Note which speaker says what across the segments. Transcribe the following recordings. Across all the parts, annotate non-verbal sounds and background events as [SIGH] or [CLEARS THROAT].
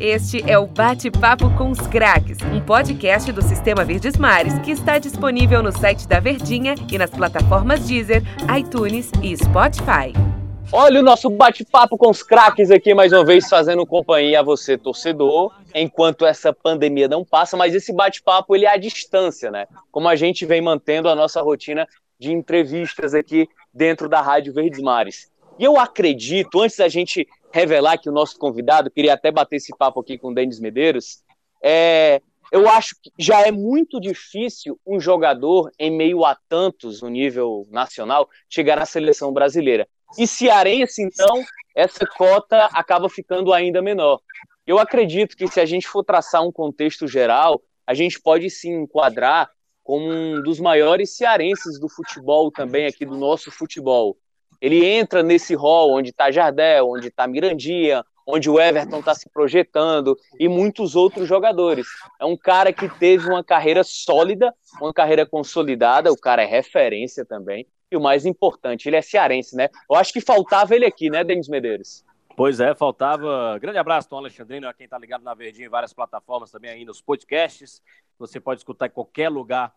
Speaker 1: Este é o Bate-Papo com os Craques, um podcast do Sistema Verdes Mares que está disponível no site da Verdinha e nas plataformas Deezer, iTunes e Spotify.
Speaker 2: Olha o nosso bate-papo com os craques aqui mais uma vez fazendo companhia a você torcedor, enquanto essa pandemia não passa, mas esse bate-papo ele é à distância, né? Como a gente vem mantendo a nossa rotina de entrevistas aqui dentro da Rádio Verdes Mares. E eu acredito, antes da gente revelar que o nosso convidado, queria até bater esse papo aqui com o Denis Medeiros, é, eu acho que já é muito difícil um jogador, em meio a tantos no nível nacional, chegar na seleção brasileira. E cearense, então, essa cota acaba ficando ainda menor. Eu acredito que se a gente for traçar um contexto geral, a gente pode se enquadrar como um dos maiores cearenses do futebol também aqui do nosso futebol ele entra nesse rol onde está Jardel, onde está Mirandinha, onde o Everton está se projetando e muitos outros jogadores. É um cara que teve uma carreira sólida, uma carreira consolidada, o cara é referência também. E o mais importante, ele é cearense, né? Eu acho que faltava ele aqui, né, Denis Medeiros?
Speaker 3: Pois é, faltava. Grande abraço, Tom Alexandrino, a quem está ligado na Verdinha em várias plataformas também aí nos podcasts. Você pode escutar em qualquer lugar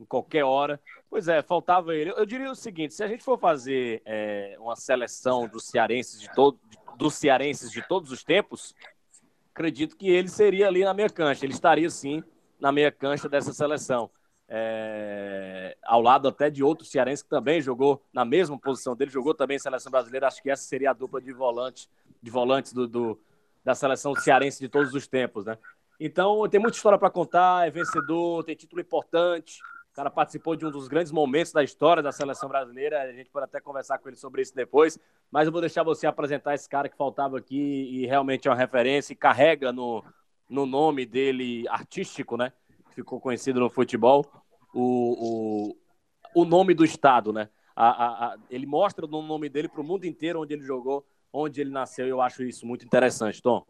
Speaker 3: em qualquer hora. Pois é, faltava ele. Eu diria o seguinte: se a gente for fazer é, uma seleção dos cearenses de todo, dos cearenses de todos os tempos, acredito que ele seria ali na meia cancha. Ele estaria sim na meia cancha dessa seleção. É, ao lado até de outro cearense que também jogou na mesma posição dele, jogou também em seleção brasileira. Acho que essa seria a dupla de volante, de volantes do, do da seleção cearense de todos os tempos, né? Então, tem muita história para contar, é vencedor, tem título importante, o cara participou de um dos grandes momentos da história da seleção brasileira. A gente pode até conversar com ele sobre isso depois. Mas eu vou deixar você apresentar esse cara que faltava aqui e realmente é uma referência e carrega no, no nome dele artístico, né? Ficou conhecido no futebol, o, o, o nome do Estado, né? A, a, a, ele mostra o nome dele para o mundo inteiro onde ele jogou, onde ele nasceu. Eu acho isso muito interessante, Tom.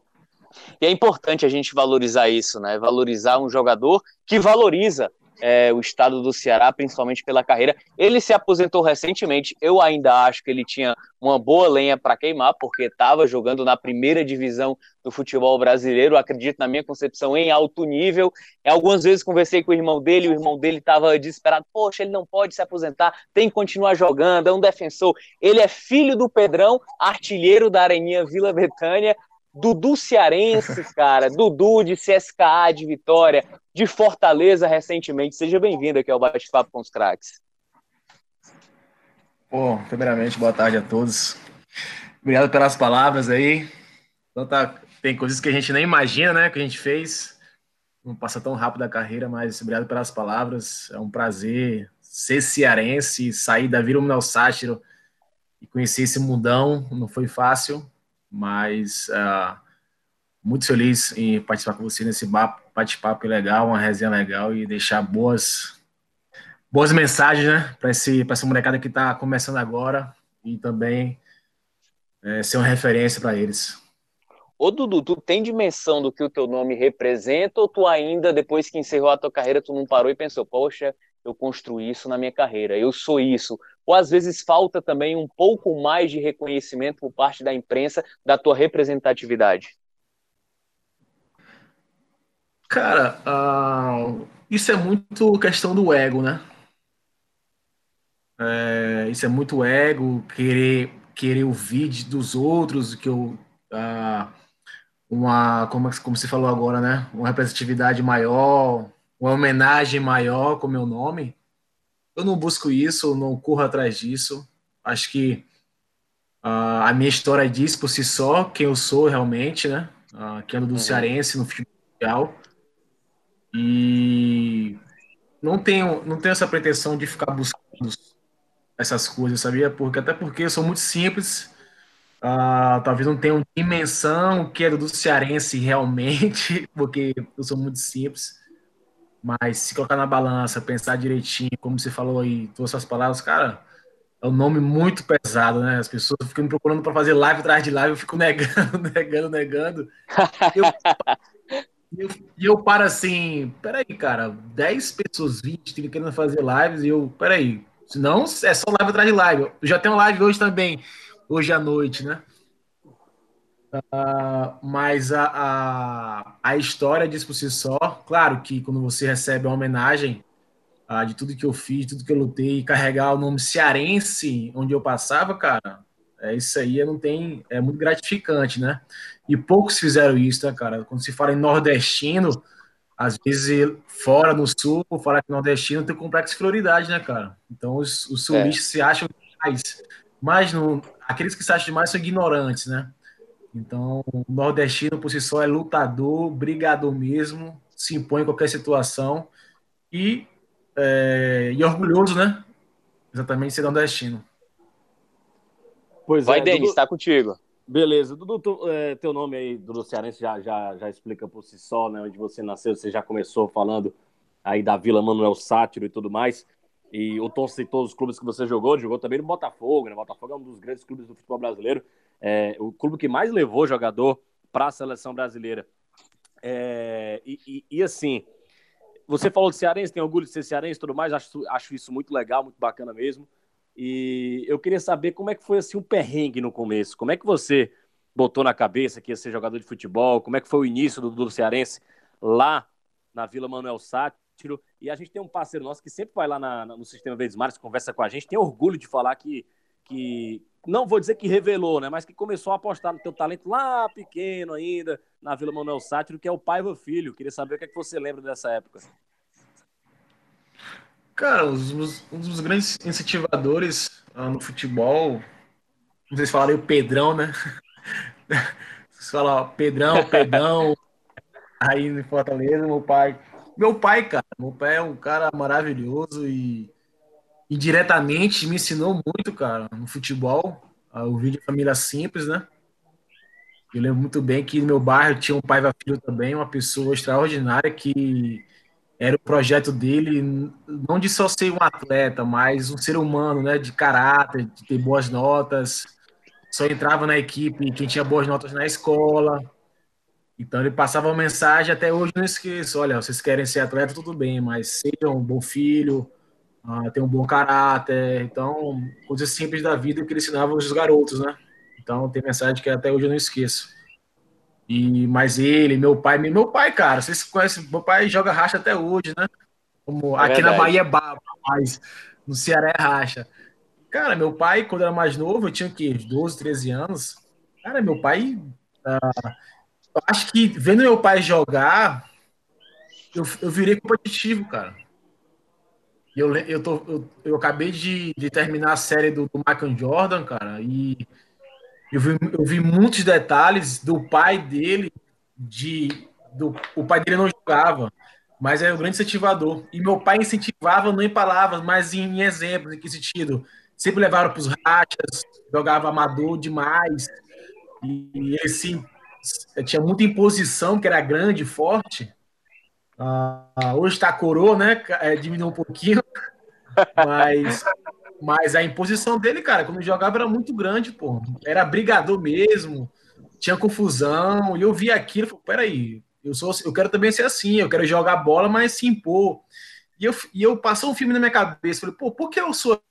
Speaker 2: E é importante a gente valorizar isso, né? Valorizar um jogador que valoriza é, o estado do Ceará, principalmente pela carreira. Ele se aposentou recentemente. Eu ainda acho que ele tinha uma boa lenha para queimar, porque estava jogando na primeira divisão do futebol brasileiro. Acredito, na minha concepção, em alto nível. Algumas vezes conversei com o irmão dele, o irmão dele estava desesperado. Poxa, ele não pode se aposentar, tem que continuar jogando, é um defensor. Ele é filho do Pedrão, artilheiro da Areninha Vila Betânia. Dudu Cearense, cara, Dudu de CSKA de Vitória, de Fortaleza recentemente. Seja bem-vindo aqui ao Bate-Papo com os Craques.
Speaker 4: Bom, primeiramente, boa tarde a todos. Obrigado pelas palavras aí. Então, tá, tem coisas que a gente nem imagina, né, que a gente fez. Não passa tão rápido a carreira, mas obrigado pelas palavras. É um prazer ser cearense, sair da Vila Mundial Sátiro e conhecer esse mundão. Não foi fácil, mas uh, muito feliz em participar com você nesse bate-papo legal, uma resenha legal e deixar boas boas mensagens, né, para essa molecada que está começando agora e também é, ser uma referência para eles.
Speaker 2: Ô Dudu, tu tem dimensão do que o teu nome representa ou tu ainda, depois que encerrou a tua carreira, tu não parou e pensou, poxa, eu construí isso na minha carreira, eu sou isso, ou às vezes falta também um pouco mais de reconhecimento por parte da imprensa da tua representatividade?
Speaker 4: Cara, uh, isso é muito questão do ego, né? É, isso é muito ego, querer, querer ouvir dos outros, que eu. Uh, uma, como, como você falou agora, né? Uma representatividade maior, uma homenagem maior com o meu nome. Eu não busco isso, não corro atrás disso. Acho que uh, a minha história diz por si só quem eu sou realmente, né? Uh, que ando do uhum. Cearense no futebol. E não tenho, não tenho essa pretensão de ficar buscando essas coisas, sabia? Porque, até porque eu sou muito simples. Uh, talvez não tenha dimensão que é do cearense realmente, [LAUGHS] porque eu sou muito simples. Mas se colocar na balança, pensar direitinho, como você falou aí, todas essas palavras, cara, é um nome muito pesado, né? As pessoas ficam me procurando para fazer live atrás de live, eu fico [LAUGHS] negando, negando, negando. Eu, [LAUGHS] e eu, eu paro assim, peraí, cara, 10 pessoas, 20, querendo fazer lives, e eu, peraí, senão é só live atrás de live. Eu já tenho live hoje também, hoje à noite, né? Uh, mas a, a, a, história diz por si só. Claro que quando você recebe uma homenagem uh, de tudo que eu fiz, tudo que eu lutei, carregar o nome cearense onde eu passava, cara, é, isso aí não tem, é muito gratificante, né? E poucos fizeram isso, né, cara? Quando se fala em nordestino, às vezes fora no sul, falar que nordestino tem complexo de floridade, né, cara? Então os, os sulistas é. se acham mais, mas no, aqueles que se acham demais são ignorantes, né? Então, o nordestino por si só é lutador, brigador mesmo, se impõe em qualquer situação e, é, e orgulhoso, né? Exatamente ser nordestino.
Speaker 2: Pois Vai, é, Denis, está contigo.
Speaker 3: Beleza. Dudu, tu, é, teu nome aí, Dudu Cearense, já, já, já explica por si só, né? Onde você nasceu, você já começou falando aí da Vila Manuel Sátiro e tudo mais. E o Tom citou os clubes que você jogou, jogou também no Botafogo, né? Botafogo é um dos grandes clubes do futebol brasileiro é, o clube que mais levou jogador para a seleção brasileira. É, e, e, e, assim, você falou de cearense, tem orgulho de ser cearense e tudo mais, acho, acho isso muito legal, muito bacana mesmo. E eu queria saber como é que foi assim um perrengue no começo. Como é que você botou na cabeça que ia ser jogador de futebol? Como é que foi o início do, do Cearense lá na Vila Manuel Sátiro? E a gente tem um parceiro nosso que sempre vai lá na, no Sistema Verdes Mares, conversa com a gente, tem orgulho de falar que, que, não vou dizer que revelou, né? Mas que começou a apostar no teu talento lá pequeno ainda, na Vila Manuel Sátiro, que é o Paiva Filho. Queria saber o que, é que você lembra dessa época.
Speaker 4: Cara, os, um dos grandes incentivadores uh, no futebol, se falaram o Pedrão, né? [LAUGHS] Você fala, Pedrão, Pedrão, [LAUGHS] aí em Fortaleza, meu pai. Meu pai, cara, meu pai é um cara maravilhoso e indiretamente me ensinou muito, cara, no futebol. Ah, o vídeo Família Simples, né? Eu lembro muito bem que no meu bairro tinha um pai da filho também, uma pessoa extraordinária que era o projeto dele, não de só ser um atleta, mas um ser humano, né? De caráter, de ter boas notas. Só entrava na equipe quem tinha boas notas na escola. Então ele passava uma mensagem, até hoje não esqueço. Olha, vocês querem ser atleta, tudo bem, mas sejam um bom filho, ah, tem um bom caráter, então, coisas simples da vida que ele ensinava os garotos, né? Então, tem mensagem que até hoje eu não esqueço. E, mas ele, meu pai, meu pai, cara, vocês conhecem, meu pai joga racha até hoje, né? Como, é aqui verdade. na Bahia é baba, mas no Ceará é racha. Cara, meu pai, quando era mais novo, eu tinha o quê? 12, 13 anos. Cara, meu pai. Uh, eu acho que vendo meu pai jogar, eu, eu virei competitivo, cara. Eu, eu, tô, eu, eu acabei de, de, terminar a série do, do Michael Jordan, cara, e eu vi, eu vi muitos detalhes do pai dele, de do, o pai dele não jogava, mas era um grande incentivador. E meu pai incentivava não em palavras, mas em, em exemplos. Em que sentido? Sempre levaram para os rachas, jogava amador demais. E, e ele tinha muita imposição, que era grande, forte. Uh, hoje está coroa, né? É, diminuiu um pouquinho, [LAUGHS] mas, mas a imposição dele, cara, quando jogava era muito grande, pô. Era brigador mesmo, tinha confusão, e eu vi aquilo, falei, peraí, eu, sou, eu quero também ser assim, eu quero jogar bola, mas se impor. E eu, e eu passou um filme na minha cabeça, falei, pô, por que eu sou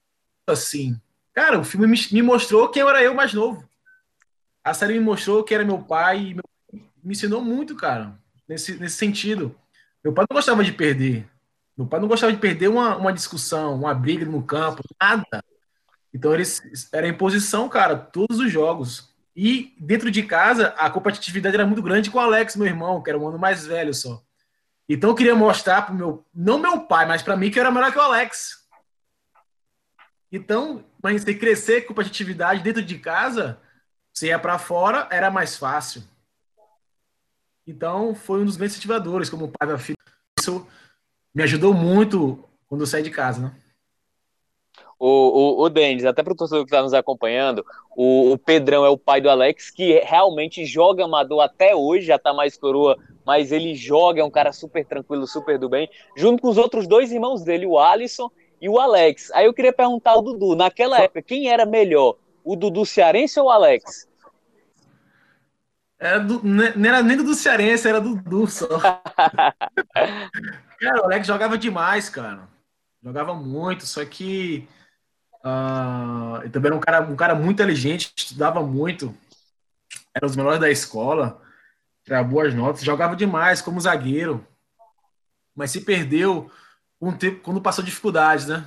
Speaker 4: assim? Cara, o filme me, me mostrou quem era eu mais novo. A série me mostrou que era meu pai, e meu, me ensinou muito, cara, nesse, nesse sentido. Meu pai não gostava de perder. Meu pai não gostava de perder uma, uma discussão, uma briga no campo, nada. Então eles era imposição, cara, todos os jogos. E dentro de casa, a competitividade era muito grande com o Alex, meu irmão, que era um ano mais velho só. Então eu queria mostrar pro meu, não meu pai, mas para mim que eu era melhor que o Alex. Então, mas você crescer com competitividade dentro de casa, você ia para fora, era mais fácil. Então, foi um dos grandes incentivadores, como pai da filha. Isso me ajudou muito quando eu saí de casa, né?
Speaker 2: O, o, o Denis, até para o torcedor que está nos acompanhando, o, o, Pedrão é o pai do Alex, que realmente joga amador até hoje, já está mais coroa, mas ele joga, é um cara super tranquilo, super do bem, junto com os outros dois irmãos dele, o Alisson e o Alex. Aí eu queria perguntar ao Dudu, naquela época, quem era melhor, o Dudu Cearense ou o Alex?
Speaker 4: Era do, não era nem do Cearense, era do Du só. [LAUGHS] cara, o Alex jogava demais, cara. Jogava muito, só que uh, ele também era um cara, um cara muito inteligente, estudava muito. era os melhores da escola, tirava boas notas, jogava demais como zagueiro, mas se perdeu um tempo, quando passou dificuldades, né?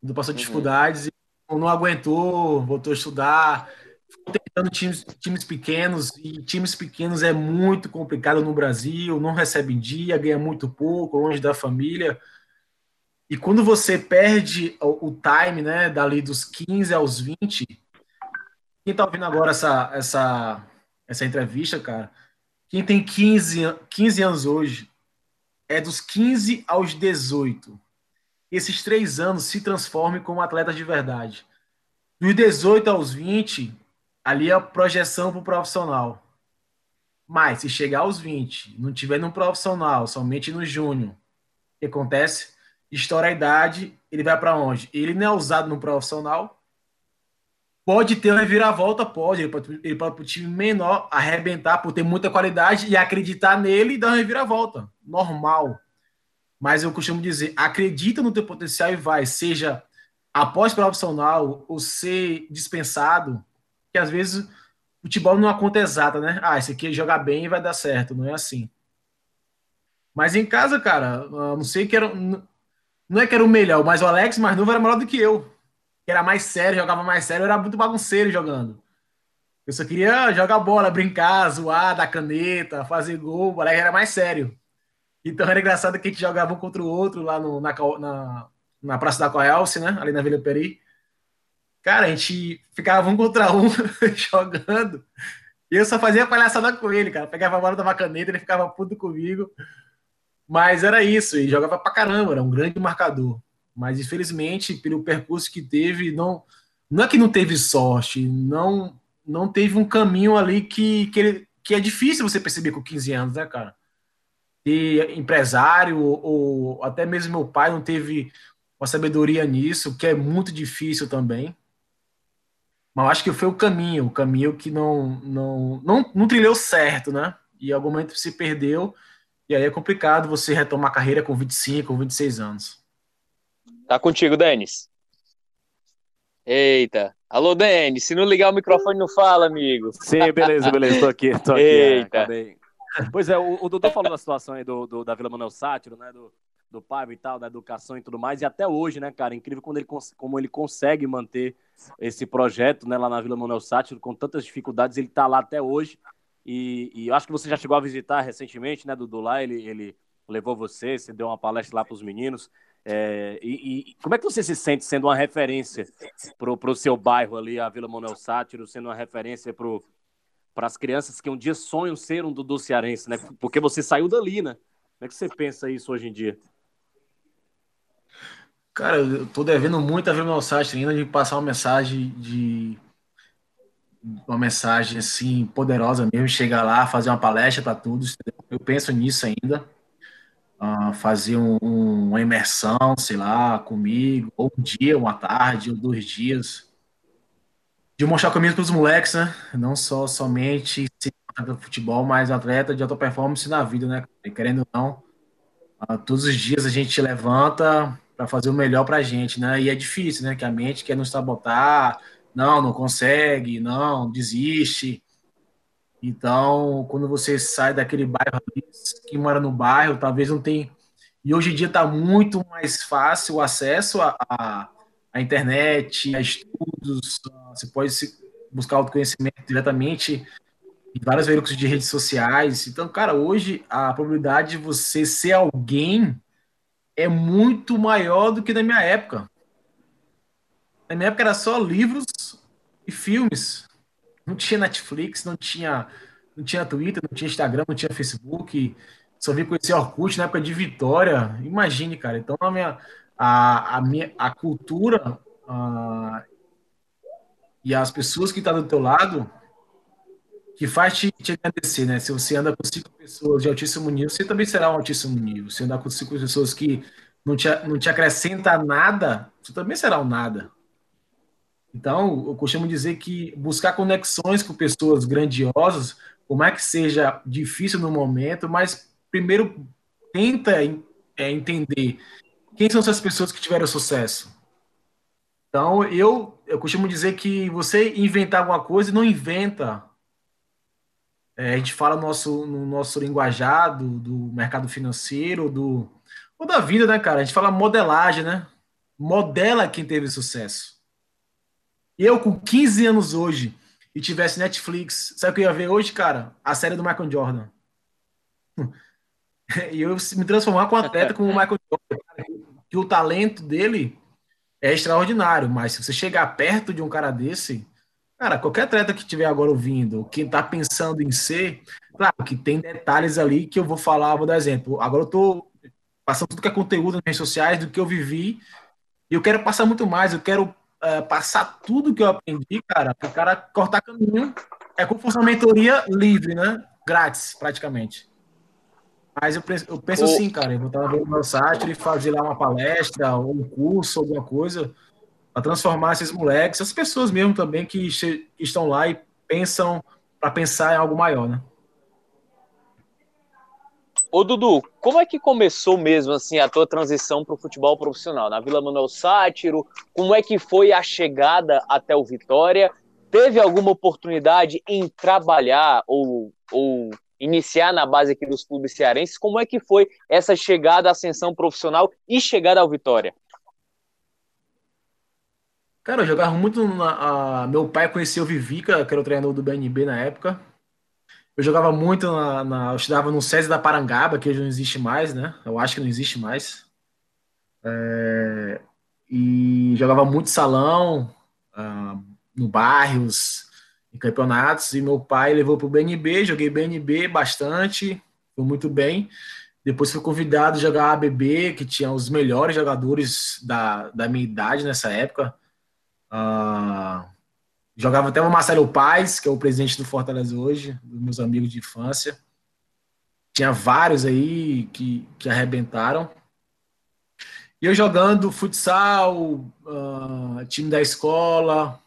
Speaker 4: Quando passou uhum. dificuldades, não aguentou, voltou a estudar, tentando times, times pequenos, e times pequenos é muito complicado no Brasil, não recebe dia, ganha muito pouco, longe da família. E quando você perde o, o time, né, dali dos 15 aos 20, quem tá ouvindo agora essa, essa, essa entrevista, cara, quem tem 15, 15 anos hoje, é dos 15 aos 18. Esses três anos se transformem como atletas de verdade. Dos 18 aos 20, ali é a projeção para o profissional. Mas se chegar aos 20, não tiver no profissional, somente no júnior, o que acontece? Estoura a idade, ele vai para onde? Ele não é usado no profissional. Pode ter uma reviravolta, pode. Ele pode, ele pode para o time menor arrebentar por ter muita qualidade e acreditar nele e dar uma reviravolta. Normal. Mas eu costumo dizer, acredita no teu potencial e vai, seja após profissional ou ser dispensado, que às vezes futebol não é uma conta exata, né? Ah, esse aqui jogar bem e vai dar certo, não é assim. Mas em casa, cara, não sei que era. Não é que era o melhor, mas o Alex mais novo era melhor do que eu. Era mais sério, jogava mais sério, era muito bagunceiro jogando. Eu só queria jogar bola, brincar, zoar, dar caneta, fazer gol. O Alex era mais sério. Então era engraçado que a gente jogava um contra o outro lá no, na, na, na Praça da Coelce, né? Ali na Vila Peri. Cara, a gente ficava um contra um [LAUGHS] jogando. E eu só fazia palhaçada com ele, cara. Pegava a bola, da caneta, ele ficava puto comigo. Mas era isso, e jogava pra caramba, era um grande marcador. Mas infelizmente, pelo percurso que teve, não, não é que não teve sorte, não não teve um caminho ali que, que, ele, que é difícil você perceber com 15 anos, né, cara? ter empresário, ou até mesmo meu pai não teve uma sabedoria nisso, que é muito difícil também. Mas acho que foi o caminho, o caminho que não, não, não, não trilhou certo, né? E em algum momento se perdeu, e aí é complicado você retomar a carreira com 25, com 26 anos.
Speaker 2: Tá contigo, Denis. Eita. Alô, Denis, se não ligar o microfone, não fala, amigo.
Speaker 3: Sim, beleza, beleza, tô aqui, tô aqui. Eita. É, Pois é, o, o Dudu falou da situação aí do, do, da Vila Manuel Sátiro, né? Do, do pai e tal, da educação e tudo mais. E até hoje, né, cara? Incrível quando ele, como ele consegue manter esse projeto, né, lá na Vila Manuel Sátiro, com tantas dificuldades, ele tá lá até hoje. E, e eu acho que você já chegou a visitar recentemente, né, Dudu? Lá ele, ele levou você, você deu uma palestra lá para os meninos. É, e, e, como é que você se sente sendo uma referência para o seu bairro ali, a Vila Manuel Sátiro, sendo uma referência para as crianças que um dia sonham ser um Dudu Cearense, né? Porque você saiu dali, né? Como é que você pensa isso hoje em dia?
Speaker 4: Cara, eu tô devendo muito a ver meu site ainda de passar uma mensagem de uma mensagem assim poderosa mesmo, chegar lá, fazer uma palestra para todos. Eu penso nisso ainda. Uh, fazer um, um, uma imersão, sei lá, comigo, ou um dia, uma tarde, ou dois dias, de mostrar caminho para os moleques, né? Não só somente futebol, mas atleta de alta performance na vida, né? Querendo ou não, uh, todos os dias a gente levanta para fazer o melhor para a gente, né? E é difícil, né? Que a mente quer nos sabotar, não, não consegue, não, desiste. Então, quando você sai daquele bairro que mora no bairro, talvez não tem. E hoje em dia está muito mais fácil o acesso a internet, a estudos, você pode buscar autoconhecimento diretamente em vários veículos de redes sociais. Então, cara, hoje a probabilidade de você ser alguém é muito maior do que na minha época. Na minha época era só livros e filmes. Não tinha Netflix, não tinha, não tinha Twitter, não tinha Instagram, não tinha Facebook. Só vi conhecer Orkut na época de Vitória. Imagine, cara. Então, a minha, a, a, minha, a cultura a, e as pessoas que estão tá do teu lado que faz te, te agradecer, né? Se você anda com cinco pessoas de altíssimo nível, você também será um altíssimo nível. Se andar com cinco pessoas que não te, não te acrescenta nada, você também será um nada. Então, eu costumo dizer que buscar conexões com pessoas grandiosas, por mais que seja difícil no momento, mas primeiro tenta é, entender quem são essas pessoas que tiveram sucesso? Então, eu, eu costumo dizer que você inventar alguma coisa não inventa É, a gente fala no nosso, no nosso linguajar do, do mercado financeiro, do, ou da vida, né, cara? A gente fala modelagem, né? Modela quem teve sucesso. Eu, com 15 anos hoje, e tivesse Netflix, sabe o que eu ia ver hoje, cara? A série do Michael Jordan. [LAUGHS] e eu me transformar com um atleta como o [LAUGHS] Michael Jordan, que o talento dele é extraordinário, mas se você chegar perto de um cara desse, cara, qualquer atleta que estiver agora ouvindo, quem está pensando em ser, claro que tem detalhes ali que eu vou falar, vou dar exemplo. Agora eu estou passando tudo que é conteúdo nas redes sociais do que eu vivi e eu quero passar muito mais, eu quero uh, passar tudo que eu aprendi, cara, para o cara cortar caminho. É como fosse uma mentoria livre, né? Grátis, praticamente. Mas eu penso, eu penso assim, cara, eu vou estar no meu site e fazer lá uma palestra, ou um curso, alguma coisa, para transformar esses moleques, essas pessoas mesmo também que, que estão lá e pensam para pensar em algo maior, né?
Speaker 2: Ô Dudu, como é que começou mesmo assim a tua transição para o futebol profissional? Na Vila Manuel Sátiro, como é que foi a chegada até o Vitória? Teve alguma oportunidade em trabalhar ou, ou iniciar na base aqui dos clubes cearenses. Como é que foi essa chegada, ascensão profissional e chegada ao Vitória?
Speaker 4: Cara, eu jogava muito na, a, meu pai conhecia o Vivica, que era o treinador do BNB na época. Eu jogava muito na, na eu estudava no SESI da Parangaba, que hoje não existe mais, né? Eu acho que não existe mais. É, e jogava muito salão, uh, no bairros, em campeonatos e meu pai levou para o BNB, joguei BNB bastante, foi muito bem. Depois fui convidado a jogar ABB, que tinha os melhores jogadores da, da minha idade nessa época. Uh, jogava até o Marcelo Paz, que é o presidente do Fortaleza hoje, dos meus amigos de infância. Tinha vários aí que, que arrebentaram. E eu jogando futsal, uh, time da escola,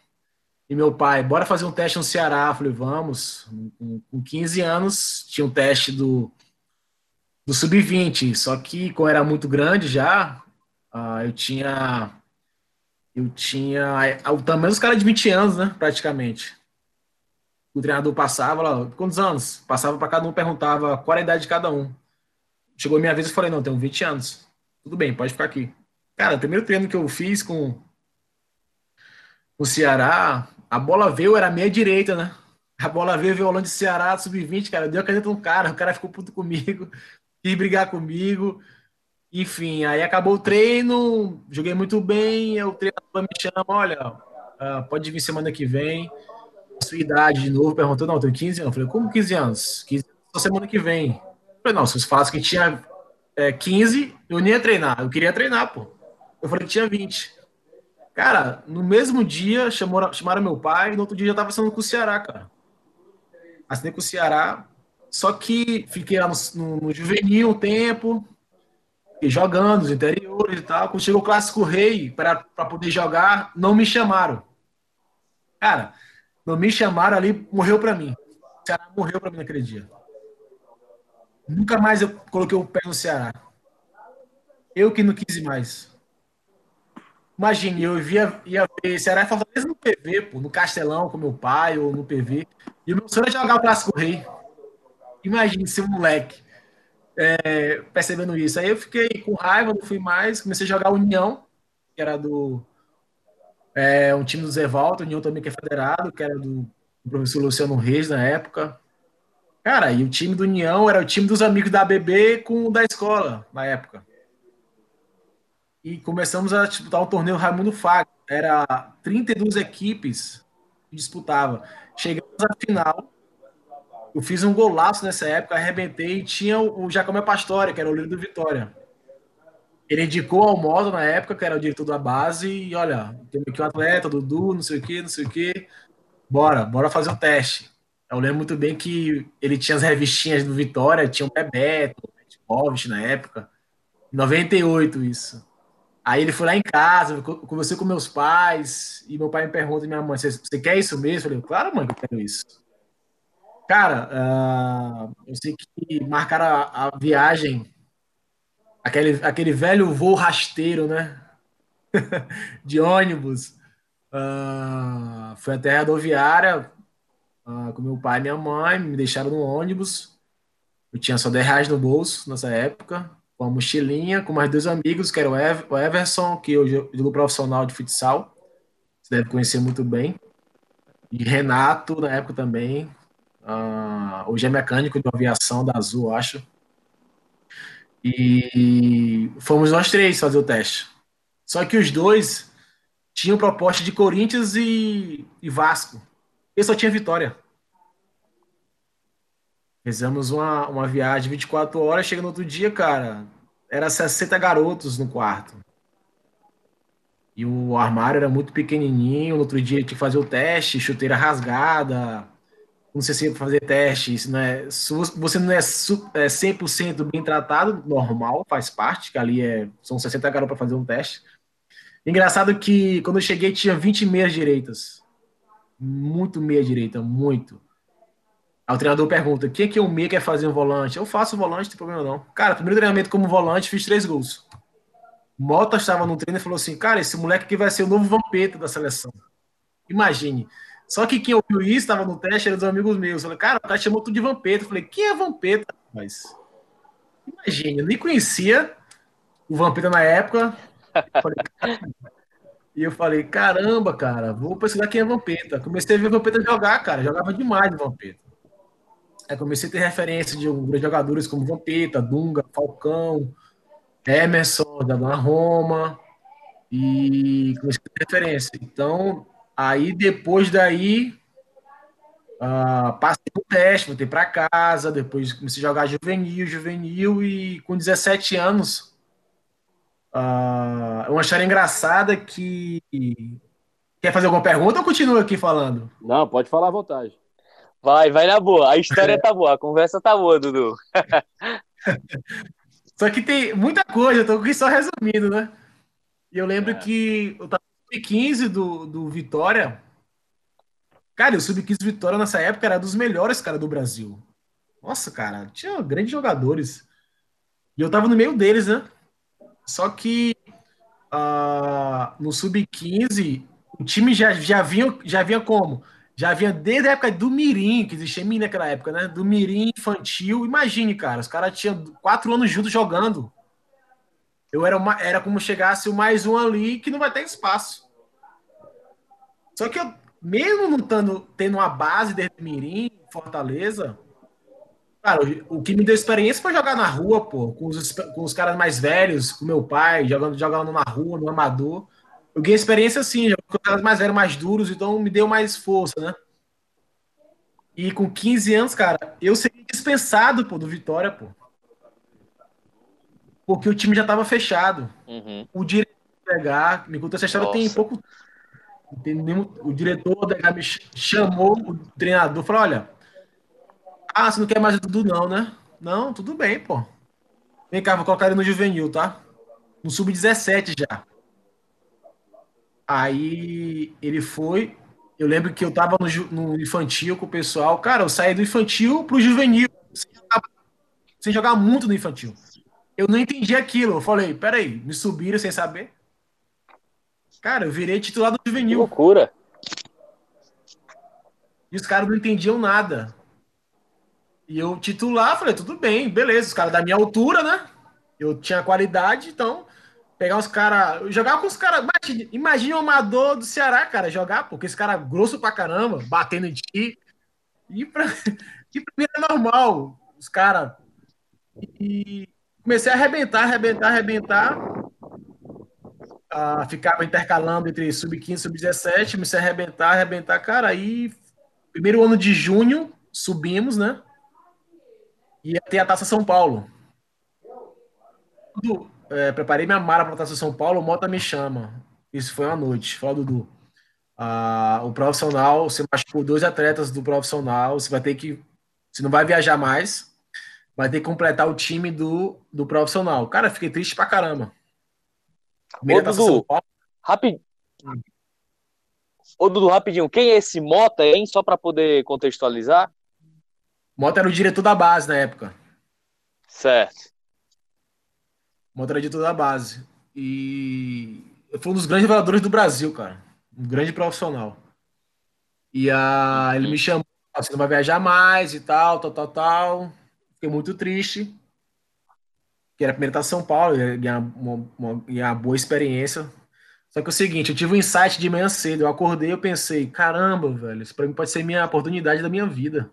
Speaker 4: e meu pai, bora fazer um teste no Ceará. Eu falei, vamos. Com, com 15 anos, tinha um teste do, do Sub-20. Só que, como era muito grande já, uh, eu tinha. Eu tinha. O tamanho dos caras de 20 anos, né? Praticamente. O treinador passava lá, quantos anos? Passava para cada um, perguntava qual a idade de cada um. Chegou a minha vez e falei, não, tenho 20 anos. Tudo bem, pode ficar aqui. Cara, o primeiro treino que eu fiz com o Ceará, a bola veio, era meia direita, né? A bola veio, violão de Ceará, sub-20, cara. Deu a caneta no cara, o cara ficou puto comigo, [LAUGHS] quis brigar comigo. Enfim, aí acabou o treino, joguei muito bem. O treinador me chama: olha, uh, pode vir semana que vem. Sua idade de novo, perguntou: não, eu tenho 15 anos. Eu falei: como 15 anos? 15 anos semana que vem. Eu falei: não, se você falasse que tinha é, 15, eu nem ia treinar. Eu queria treinar, pô. Eu falei que tinha 20. Cara, no mesmo dia chamou, chamaram meu pai, no outro dia já tava assinando com o Ceará, cara. Assinei com o Ceará, só que fiquei lá no, no, no juvenil um tempo, jogando nos interiores e tal. Quando chegou o Clássico Rei para poder jogar, não me chamaram. Cara, não me chamaram ali, morreu para mim. O Ceará morreu para mim naquele dia. Nunca mais eu coloquei o pé no Ceará. Eu que não quis mais. Imagine, eu via, ia ver Ceará e Fortaleza no PV, pô, no Castelão com meu pai ou no PV. E o meu sonho era jogar o Clássico Rei. Imagine ser um moleque é, percebendo isso. Aí eu fiquei com raiva, não fui mais. Comecei a jogar União, que era do. É, um time do Zé Volta, União também que é federado, que era do, professor Luciano Reis na época. Cara, e o time do União era o time dos amigos da ABB com o da escola na época e começamos a disputar o torneio Raimundo Faga. Era 32 equipes que disputavam. Chegamos à final. Eu fiz um golaço nessa época, arrebentei e tinha o Jacome Pastore, que era o líder do Vitória. Ele indicou ao modo na época, que era o diretor da base, e olha, tem aqui um atleta, Dudu, não sei o que, não sei o que. Bora, bora fazer um teste. Eu lembro muito bem que ele tinha as revistinhas do Vitória, tinha o Bebeto, o na época. 98 isso. Aí ele foi lá em casa, conversei com meus pais, e meu pai me pergunta, minha mãe, você, quer isso mesmo? Eu falei, claro, mãe, que eu quero isso. Cara, uh, eu sei que marcaram a, a, viagem, aquele, aquele velho voo rasteiro, né? [LAUGHS] de ônibus. Uh, foi até a rodoviária, uh, com meu pai e minha mãe, me deixaram no ônibus. Eu tinha só 10 reais no bolso nessa época, com uma mochilinha, com mais dois amigos, que era o, Ever, o Everson, que hoje é profissional de futsal. Você deve conhecer muito bem. E Renato, na época também. Uh, hoje é mecânico de aviação da Azul, acho. E fomos nós três fazer o teste. Só que os dois tinham proposta de Corinthians e, e Vasco. Eu só tinha Vitória. Fizemos uma, uma viagem 24 horas, chega no outro dia, cara, era 60 garotos no quarto. E o armário era muito pequenininho, no outro dia tinha que fazer o teste, chuteira rasgada, não sei se ia fazer teste, isso não é, você não é, é 100% bem tratado, normal, faz parte, que ali é, são 60 garotos para fazer um teste. Engraçado que quando eu cheguei tinha 20 meias direitas. Muito meia direita, muito. Aí o treinador pergunta: é que é o meia quer fazer um volante? Eu faço o volante, não tem problema não. Cara, primeiro treinamento como volante, fiz três gols. Mota estava no treino e falou assim: cara, esse moleque aqui vai ser o novo vampeta da seleção. Imagine. Só que quem ouviu isso, estava no teste, eram os amigos meus. Eu falei, cara, o cara chamou tudo de vampeta. Falei, quem é vampeta? Mas imagine, eu nem conhecia o vampeta na época. e eu falei, caramba, cara, vou pesquisar quem é Vampeta. Comecei a ver Vampeta jogar, cara, jogava demais de Vampeta. Aí comecei a ter referência de jogadores como Vampeta, Dunga, Falcão, Emerson, da Roma, e comecei a ter referência. Então, aí depois daí, uh, passei o teste, voltei para casa, depois comecei a jogar juvenil, juvenil, e com 17 anos Uh, uma história engraçada que. Quer fazer alguma pergunta ou continua aqui falando?
Speaker 3: Não, pode falar à vontade.
Speaker 2: Vai, vai na boa. A história tá boa, a conversa tá boa, Dudu. [LAUGHS]
Speaker 4: só que tem muita coisa, eu tô aqui só resumindo, né? E eu lembro é. que eu sub-15 do, do Vitória. Cara, o sub-15 Vitória nessa época era dos melhores, cara, do Brasil. Nossa, cara, tinha grandes jogadores. E eu tava no meio deles, né? Só que uh, no Sub-15, o time já, já, vinha, já vinha como? Já vinha desde a época do Mirim, que existia Mirim naquela época, né? Do Mirim infantil. Imagine, cara, os caras tinham quatro anos juntos jogando. Eu era, uma, era como chegasse o mais um ali que não vai ter espaço. Só que eu, mesmo não tando, tendo uma base desde Mirim, Fortaleza, Cara, o que me deu experiência foi jogar na rua, pô, com os, com os caras mais velhos, com meu pai, jogando, jogando na rua, no amador. Eu ganhei experiência assim, com os caras mais velhos, mais duros, então me deu mais força, né? E com 15 anos, cara, eu seria dispensado, pô, do Vitória, pô. Porque o time já tava fechado. Uhum. O diretor pegar, me contou essa história Nossa. tem pouco o diretor me chamou o treinador, falou: olha, ah, você não quer mais o Dudu, não, né? Não, tudo bem, pô. Vem cá, vou colocar ele no juvenil, tá? No sub-17 já. Aí ele foi. Eu lembro que eu tava no, no, infantil com o pessoal. Cara, eu saí do infantil pro juvenil. Sem jogar, sem jogar muito no infantil. Eu não entendi aquilo. Eu falei, peraí, me subiram sem saber. Cara, eu virei titular do juvenil. Que
Speaker 2: loucura.
Speaker 4: E os caras não entendiam nada. E eu titular, falei, tudo bem, beleza, os caras da minha altura, né? Eu tinha qualidade, então pegar os caras. Jogar com os caras. Imagina, o amador do Ceará, cara, jogar, porque esse cara é grosso pra caramba, batendo em ti. E pra, [LAUGHS] e pra mim é normal, os caras. E comecei a arrebentar, arrebentar, arrebentar. Ah, ficava intercalando entre sub-15 e sub-17, comecei a arrebentar, arrebentar, cara. Aí, primeiro ano de junho, subimos, né? ia ter a Taça São Paulo. Dudu, é, preparei minha mala para a Taça São Paulo, o Mota me chama. Isso foi uma noite. Fala, Dudu. Ah, o profissional, você machucou dois atletas do profissional, você vai ter que. Você não vai viajar mais, vai ter que completar o time do, do profissional. Cara, fiquei triste pra caramba.
Speaker 2: Ô, Dudu, rapid... Ô, Dudu, rapidinho, quem é esse Mota, hein? Só para poder contextualizar.
Speaker 4: Mota era o diretor da base na época.
Speaker 2: Certo.
Speaker 4: Mota era o diretor da base. E foi um dos grandes reveladores do Brasil, cara. Um grande profissional. E a, ele me chamou você não vai viajar mais e tal, tal, tal, tal. Fiquei muito triste. Que era primeiro estar em São Paulo, ia ganhar uma, uma, uma boa experiência. Só que é o seguinte, eu tive um insight de manhã cedo. Eu acordei e pensei, caramba, velho, isso pra mim pode ser minha oportunidade da minha vida.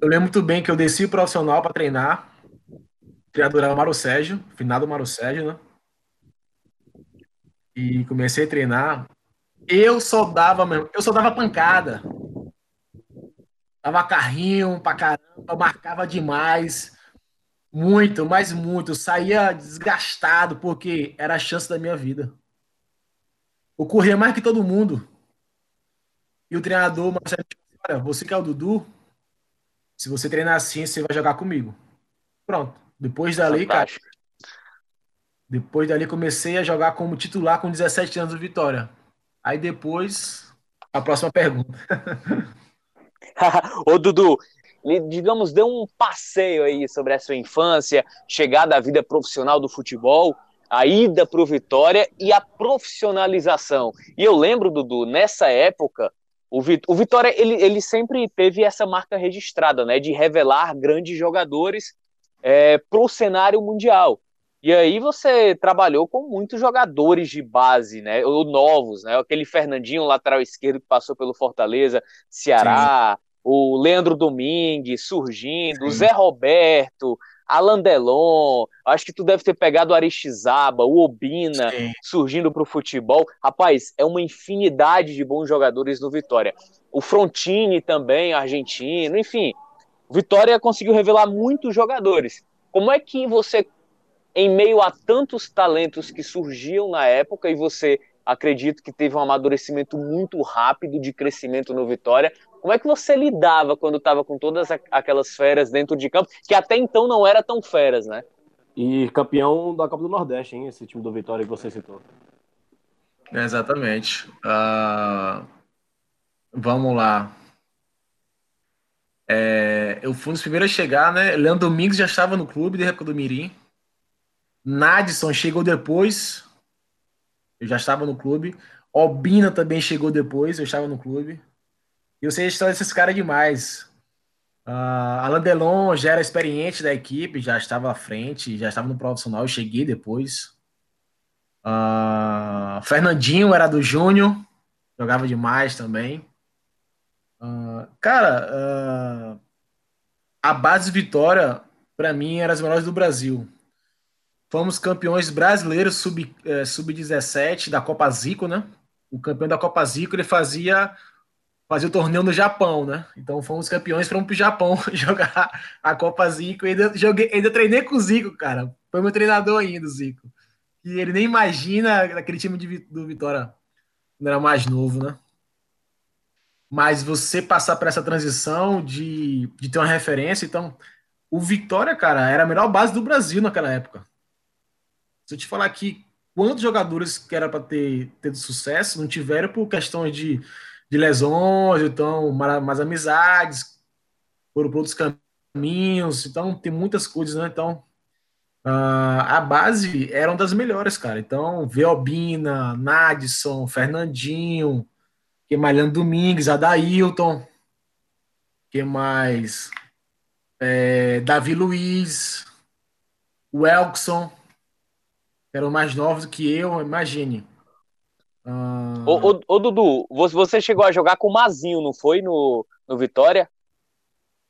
Speaker 4: Eu lembro muito bem que eu desci o profissional para treinar. O treinador era o Mário Sérgio, finado Mário Sérgio, né? E comecei a treinar. Eu só dava mesmo, eu só dava pancada. Dava carrinho pra caramba, marcava demais. Muito, mas muito. Eu saía desgastado, porque era a chance da minha vida. Eu corria mais que todo mundo. E o treinador, Marcelo, olha, você que é o Dudu, se você treinar assim, você vai jogar comigo. Pronto. Depois dali, Fantástico. cara. Depois dali comecei a jogar como titular com 17 anos do Vitória. Aí depois, a próxima pergunta. [LAUGHS] [LAUGHS]
Speaker 2: Ô, Dudu, digamos, dê um passeio aí sobre a sua infância, chegada à vida profissional do futebol, a ida para o Vitória e a profissionalização. E eu lembro, Dudu, nessa época, o, Vitória ele, ele sempre teve essa marca registrada, né, de revelar grandes jogadores é, para o cenário mundial. E aí você trabalhou com muitos jogadores de base, né? Ou novos, né? Aquele Fernandinho, lateral esquerdo, que passou pelo Fortaleza, Ceará, Sim. o Leandro Domingues surgindo, o Zé Roberto, Alan Delon, acho que tu deve ter pegado o Aristizaba, o Obina Sim. surgindo para o futebol. Rapaz, é uma infinidade de bons jogadores no Vitória. O Frontini também, argentino, enfim. Vitória conseguiu revelar muitos jogadores. Como é que você em meio a tantos talentos que surgiam na época e você acredito que teve um amadurecimento muito rápido de crescimento no Vitória. Como é que você lidava quando estava com todas aquelas feras dentro de campo, que até então não era tão feras, né?
Speaker 3: E campeão da Copa do Nordeste, hein? Esse time do Vitória que você citou.
Speaker 4: exatamente. Uh, vamos lá. É, eu fui um dos primeiros a chegar, né? Leandro Domingos já estava no clube de época do Mirim. Nadson chegou depois. Eu já estava no clube. Obina também chegou depois, eu estava no clube. E eu sei a história desses caras demais. Uh, Delon já era experiente da equipe, já estava à frente, já estava no profissional, eu cheguei depois. Uh, Fernandinho era do Júnior, jogava demais também. Uh, cara, a base Vitória, para mim, era as melhores do Brasil. Fomos campeões brasileiros sub-17 sub da Copa Zico, né? O campeão da Copa Zico, ele fazia fazia o torneio no Japão, né? Então fomos campeões, fomos pro Japão [LAUGHS] jogar a Copa Zico. Ainda, joguei, ainda treinei com o Zico, cara. Foi meu treinador ainda, o Zico. E ele nem imagina aquele time de, do Vitória quando era mais novo, né? Mas você passar por essa transição de, de ter uma referência, então o Vitória, cara, era a melhor base do Brasil naquela época. Se eu te falar aqui quantos jogadores que era para ter tido sucesso não tiveram por questões de, de lesões, então mais amizades, foram por outros caminhos, então tem muitas coisas, né? Então uh, a base era uma das melhores, cara. Então, Veobina, Nadson, Fernandinho, que mais Leandro Domingues, Adailton, que mais? É, Davi Luiz, o Elkson eram mais novos do que eu, imagine.
Speaker 2: Ah... Ô, ô, ô, Dudu, você chegou a jogar com o Mazinho, não foi? No, no Vitória?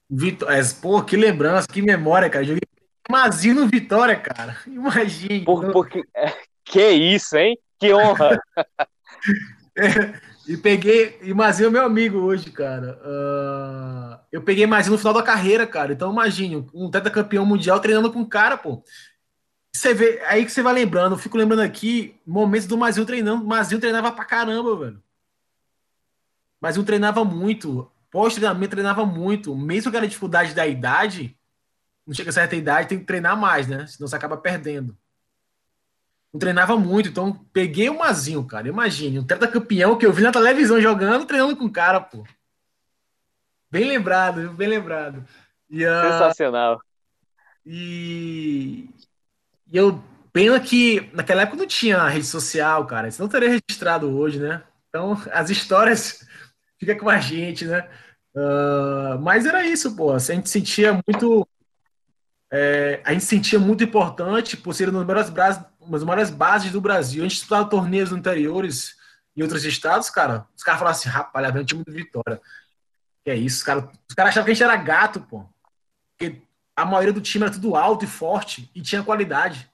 Speaker 4: Vitor... É, pô, que lembrança, que memória, cara. Joguei Mazinho no Vitória, cara. [LAUGHS] Imagine.
Speaker 2: Por, porque... É, que isso, hein? Que honra. [LAUGHS] [LAUGHS]
Speaker 4: é, e peguei. E Mazinho é meu amigo hoje, cara. Uh, eu peguei Mazinho no final da carreira, cara. Então imagine, um campeão mundial treinando com um cara, pô. Você vê, aí que você vai lembrando, eu fico lembrando aqui momentos do Mazinho treinando. Mazinho treinava pra caramba, velho. Mazinho treinava muito. Pós-treinamento treinava muito. Mesmo que era dificuldade da idade, não chega a certa idade, tem que treinar mais, né? Senão você acaba perdendo. Não treinava muito, então peguei o Mazinho, cara. Imagine, um campeão que eu vi na televisão jogando, treinando com o cara, pô. Bem lembrado, bem lembrado.
Speaker 2: E, uh, Sensacional.
Speaker 4: E, e eu, pena que naquela época não tinha rede social, cara. Isso não teria registrado hoje, né? Então, as histórias [LAUGHS] fica com a gente, né? Uh, mas era isso, pô. A gente sentia muito. É, a gente sentia muito importante por ser uma das maiores, uma das maiores bases do Brasil. A gente disputava torneios no interiores e outros estados, cara. Os caras falavam assim, rapaz, vem o time do Vitória. Que é isso, os caras os cara achavam que a gente era gato, pô. Porque a maioria do time era tudo alto e forte e tinha qualidade.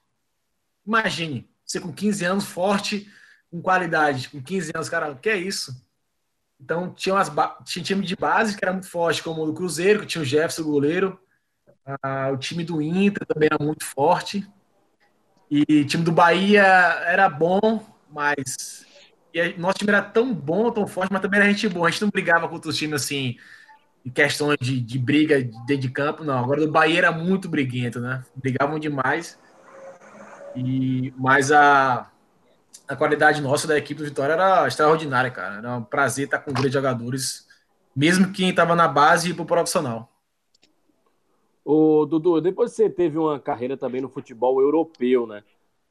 Speaker 4: Imagine, você com 15 anos, forte, com qualidade. Com 15 anos, cara, que é isso? Então, tinha, umas tinha time de base que era muito forte, como o do Cruzeiro, que tinha o Jefferson, o goleiro. Ah, o time do Inter também era muito forte. E o time do Bahia era bom, mas e nosso time era tão bom, tão forte, mas também era gente boa. A gente não brigava contra os times assim, em questões de, de briga dentro de campo, não. Agora o Bahia era muito briguento, né? Brigavam demais. E, mas a, a qualidade nossa da equipe do Vitória era extraordinária, cara. Era um prazer estar com grandes jogadores, mesmo quem estava na base e pro profissional.
Speaker 3: O Dudu, depois você teve uma carreira também no futebol europeu, né?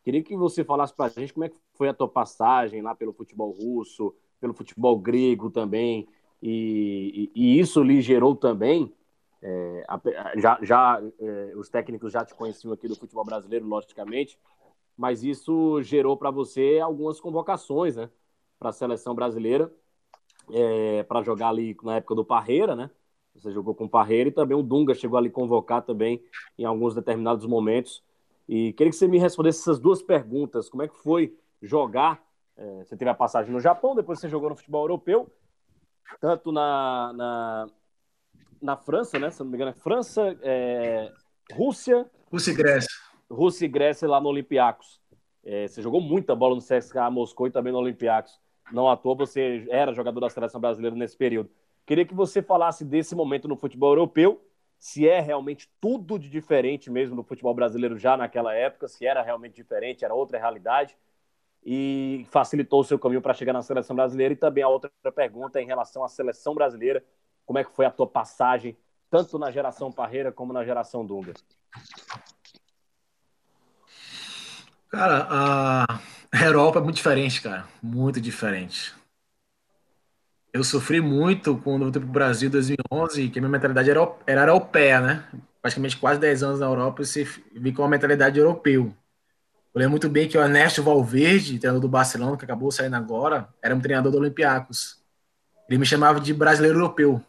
Speaker 3: Queria que você falasse para a gente como é que foi a tua passagem lá pelo futebol russo, pelo futebol grego também, e, e, isso lhe gerou também. É, já, já é, os técnicos já te conheciam aqui do futebol brasileiro, logicamente, mas isso gerou para você algumas convocações, né, para a seleção brasileira, é, para jogar ali na época do Parreira, né? Você jogou com o Parreira e também o Dunga chegou ali convocar também em alguns determinados momentos. E queria que você me respondesse essas duas perguntas. Como é que foi jogar? É, você teve a passagem no Japão, depois você jogou no futebol europeu, tanto na, na, na França, né? Se não me engano, é França, é, Rússia.
Speaker 4: Rússia e Grécia.
Speaker 3: Rússia e Grécia lá no Olympiacos. É, você jogou muita bola no CSKA Moscou e também no Olympiacos. Não à toa você era jogador da seleção brasileira nesse período. Queria que você falasse desse momento no futebol europeu se é realmente tudo de diferente mesmo no futebol brasileiro já naquela época, se era realmente diferente, era outra realidade e facilitou o seu caminho para chegar na seleção brasileira. E também a outra pergunta em relação à seleção brasileira, como é que foi a tua passagem, tanto na geração Parreira como na geração Dunga?
Speaker 4: Cara, a Europa é muito diferente, cara, muito diferente eu sofri muito quando voltei para o Brasil em 2011, que a minha mentalidade era, era europeia, né? Praticamente quase 10 anos na Europa, você vi com uma mentalidade europeu. Eu lembro muito bem que o Ernesto Valverde, treinador do Barcelona, que acabou saindo agora, era um treinador do Olympiacos. Ele me chamava de brasileiro europeu.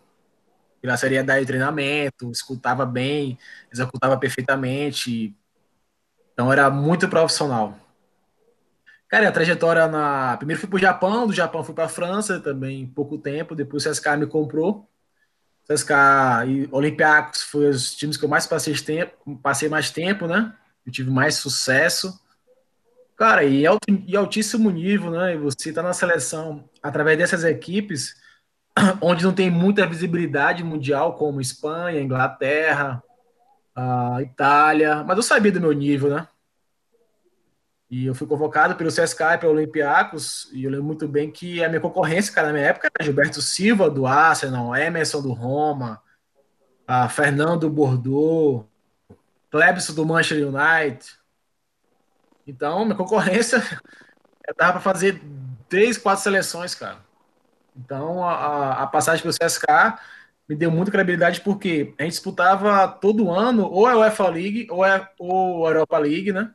Speaker 4: Pela seriedade de treinamento, escutava bem, executava perfeitamente. Então era muito profissional. Cara, a trajetória na. Primeiro fui para o Japão, do Japão fui para a França também, pouco tempo. Depois o CSK me comprou. CSK e Olympiacos foi os times que eu mais passei tempo, passei mais tempo, né? Eu tive mais sucesso. Cara, e, alto, e altíssimo nível, né? E você tá na seleção através dessas equipes, [CLEARS THROAT] onde não tem muita visibilidade mundial, como Espanha, Inglaterra, Itália, mas eu sabia do meu nível, né? E eu fui convocado pelo CSK e pelo Olympiacos, e eu lembro muito bem que a minha concorrência, cara, na minha época era Gilberto Silva, do Arsenal, Emerson, do Roma, Fernando Bordeaux, Clebson, do Manchester United. Então, minha concorrência, [LAUGHS] eu tava para fazer três, quatro seleções, cara. Então, a, a passagem pelo CSK me deu muita credibilidade, porque a gente disputava todo ano, ou a UEFA League, ou a, ou a Europa League, né?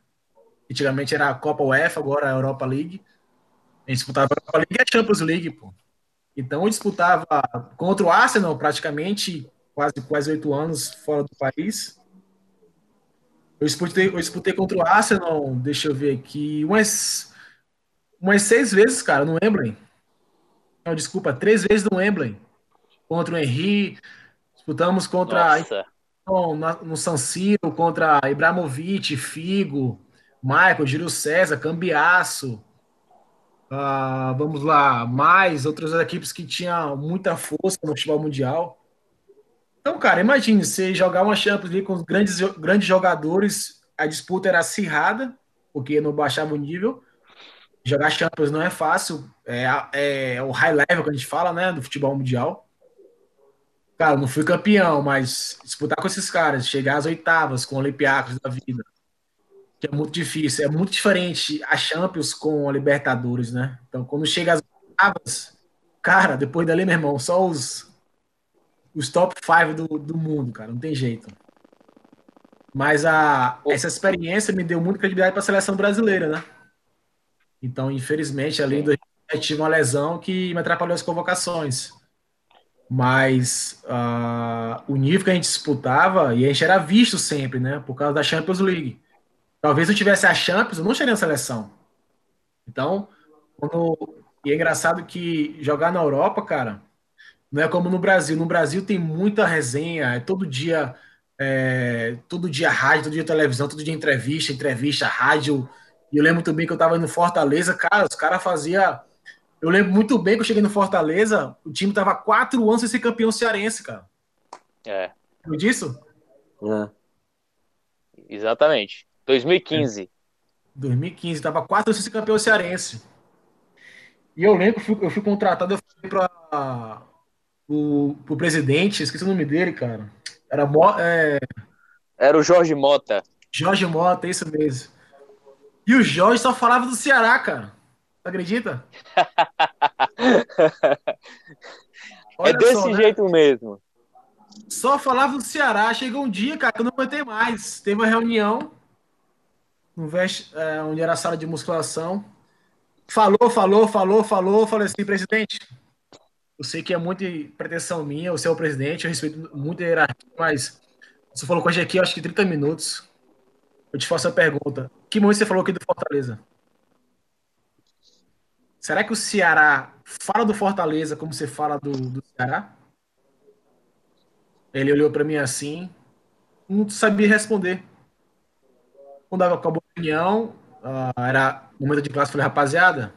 Speaker 4: Antigamente era a Copa UEFA, agora a Europa League. A gente disputava a Europa League e a Champions League, pô. Então eu disputava contra o Arsenal praticamente quase quase oito anos fora do país. Eu disputei, eu disputei contra o Arsenal, deixa eu ver aqui, umas, umas seis vezes, cara, no Wembley. Não, desculpa, três vezes no Wembley. Contra o Henry, disputamos contra no, no San Siro, contra Ibrahimovic, Figo, Michael, Giro César, Cambiaço. Uh, vamos lá, mais outras equipes que tinham muita força no futebol mundial. Então, cara, imagine você jogar uma Champions League com grandes, grandes jogadores, a disputa era acirrada, porque não baixava o nível. Jogar Champions não é fácil, é, é o high level que a gente fala, né, do futebol mundial. Cara, não fui campeão, mas disputar com esses caras, chegar às oitavas com o Olympiacos da vida, que é muito difícil. É muito diferente a Champions com a Libertadores, né? Então, quando chega às oitavas, Cara, depois dali, meu irmão, só os, os top 5 do, do mundo, cara, não tem jeito. Mas a, essa experiência me deu muita credibilidade para a seleção brasileira, né? Então, infelizmente, ali em 2007 tive uma lesão que me atrapalhou as convocações. Mas uh, o nível que a gente disputava, e a gente era visto sempre, né? Por causa da Champions League. Talvez eu tivesse a Champions, eu não estaria na seleção. Então, quando... e é engraçado que jogar na Europa, cara, não é como no Brasil. No Brasil tem muita resenha, é todo dia é, todo dia rádio, todo dia televisão, todo dia entrevista, entrevista, rádio. E eu lembro muito bem que eu tava no Fortaleza, cara, os caras faziam. Eu lembro muito bem que eu cheguei no Fortaleza, o time tava quatro anos sem ser campeão cearense, cara.
Speaker 2: É.
Speaker 4: Viu disso?
Speaker 2: É. Exatamente. 2015. É.
Speaker 4: 2015, tava quatro anos sem ser campeão cearense. E eu lembro que eu fui, eu fui contratado, eu fui para o presidente, esqueci o nome dele, cara. Era, é...
Speaker 2: Era o Jorge Mota.
Speaker 4: Jorge Mota, isso mesmo. E o Jorge só falava do Ceará, cara. Acredita? [LAUGHS]
Speaker 2: é desse só, né? jeito mesmo.
Speaker 4: Só falava do Ceará. Chegou um dia, cara, que eu não aguentei mais. Teve uma reunião no veste, é, onde era a sala de musculação. Falou, falou, falou, falou. Falei assim, presidente, eu sei que é muita pretensão minha, você é o presidente, eu respeito muito a hierarquia, mas você falou com a gente aqui, acho que 30 minutos. Eu te faço a pergunta. Que momento você falou aqui do Fortaleza? Será que o Ceará fala do Fortaleza como você fala do, do Ceará? Ele olhou para mim assim, não sabia responder. Quando acabou a reunião, uh, era momento de classe, falei, rapaziada,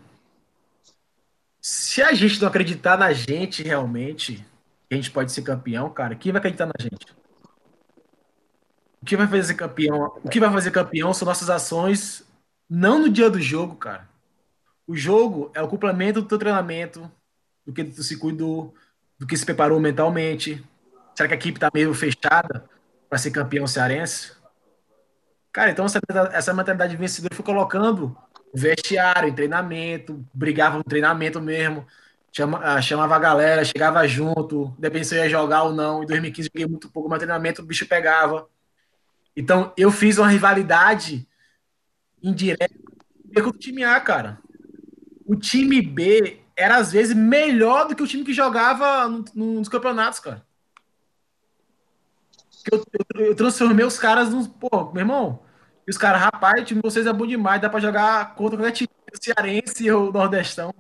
Speaker 4: se a gente não acreditar na gente realmente, a gente pode ser campeão, cara, quem vai acreditar na gente? O que vai fazer campeão? O que vai fazer campeão são nossas ações, não no dia do jogo, cara. O jogo é o complemento do teu treinamento, do que tu se cuidou, do que se preparou mentalmente. Será que a equipe tá meio fechada para ser campeão cearense? Cara, então essa, essa mentalidade vencedora foi colocando vestiário, em treinamento, brigava no treinamento mesmo, chama, ah, chamava a galera, chegava junto, depende se eu ia jogar ou não. Em 2015 joguei muito pouco, mas treinamento o bicho pegava. Então eu fiz uma rivalidade indireta com o time A, cara. O time B era às vezes melhor do que o time que jogava no, no, nos campeonatos, cara. Eu, eu, eu transformei os caras nos. Pô, meu irmão, e os caras, rapaz, time vocês é bom demais, dá pra jogar contra qualquer time cearense ou nordestão.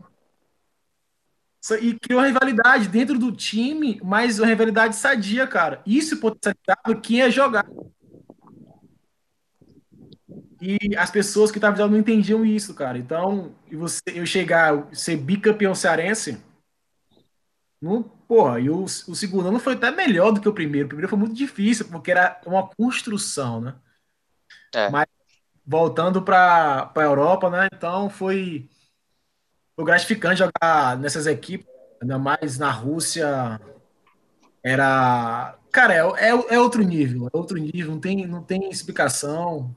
Speaker 4: E criou uma rivalidade dentro do time, mas uma rivalidade sadia, cara. Isso potencializava quem ia jogar. E as pessoas que estavam não entendiam isso, cara. Então, você, eu chegar, ser bicampeão cearense, não, porra, e o, o segundo ano foi até melhor do que o primeiro. O primeiro foi muito difícil, porque era uma construção, né? É. Mas voltando para a Europa, né? Então foi, foi gratificante jogar nessas equipes, ainda mais na Rússia. Era. Cara, é, é, é outro nível, é outro nível, não tem, não tem explicação.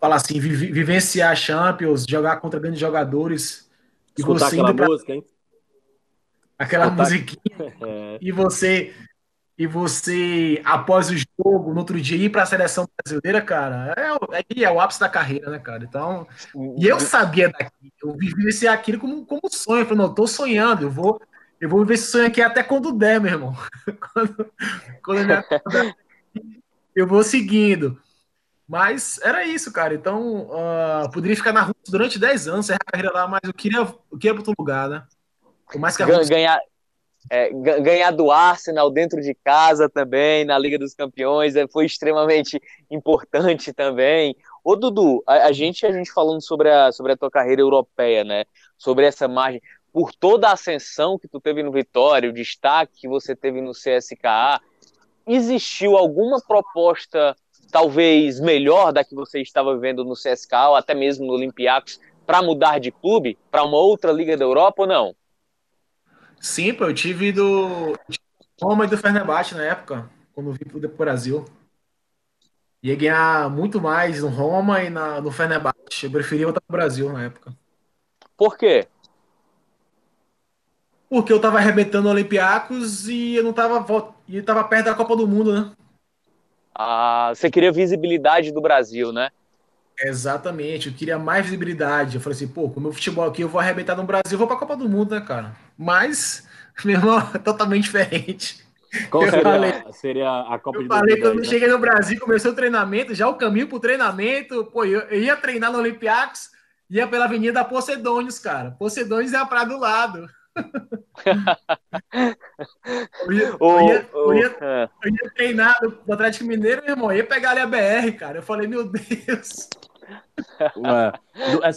Speaker 4: Falar assim, vi, vivenciar Champions, jogar contra grandes jogadores.
Speaker 3: Escutar e você aquela pra... música, hein?
Speaker 4: Aquela Escutar... musiquinha. [LAUGHS] É. E você e você, após o jogo, no outro dia, ir para a seleção brasileira, cara, é, é, é, o ápice da carreira, né, cara? Então, e eu sabia daqui, eu vivi aquilo como, como sonho. Eu falei, não, eu tô sonhando, eu vou, eu vou viver esse sonho aqui até quando der, meu irmão. [LAUGHS] quando, quando [LAUGHS] eu, eu vou seguindo. Mas era isso, cara. Então, uh, poderia ficar na Rússia durante 10 anos, a carreira lá, mas eu queria, eu queria para outro lugar, né?
Speaker 2: Por mais que a Rússia... ganhar, é, ganhar do Arsenal dentro de casa também, na Liga dos Campeões, é, foi extremamente importante também. Ô Dudu, a, a, gente a gente falando sobre a, sobre a tua carreira europeia, né? Sobre essa margem, por toda a ascensão que tu teve no Vitória, o destaque que você teve no CSKA, existiu alguma proposta talvez melhor da que você estava vivendo no CSKA ou até mesmo no Olympiacos para mudar de clube para uma outra liga da Europa ou não?
Speaker 4: Sim, pô, eu tive do Roma e do Fenerbahçe na época, quando vim pro Brasil. Ia ganhar muito mais no Roma e na, no Fenerbahçe. Eu preferia voltar pro Brasil na época.
Speaker 2: Por quê?
Speaker 4: Porque eu tava arrebentando Olympiacos e eu não tava, e tava perto da Copa do Mundo, né?
Speaker 2: Ah, você queria visibilidade do Brasil, né?
Speaker 4: Exatamente, eu queria mais visibilidade. Eu falei assim, pô, com o meu futebol aqui, eu vou arrebentar no Brasil, eu vou pra Copa do Mundo, né, cara? Mas, [LAUGHS] meu irmão, é [LAUGHS] totalmente diferente.
Speaker 3: Qual seria, falei, seria, a Copa
Speaker 4: eu
Speaker 3: de
Speaker 4: falei, quando eu né? cheguei no Brasil, começou o treinamento, já o caminho pro treinamento, pô, eu, eu ia treinar no Olympiacos, ia pela Avenida Pocedônios, cara. Pocedônios é a praia do lado. [LAUGHS] eu, ia, eu, ia, eu, ia, é. eu ia treinar no Atlético Mineiro, meu irmão, ia pegar ali a BR, cara. Eu falei, meu Deus.
Speaker 3: Ué.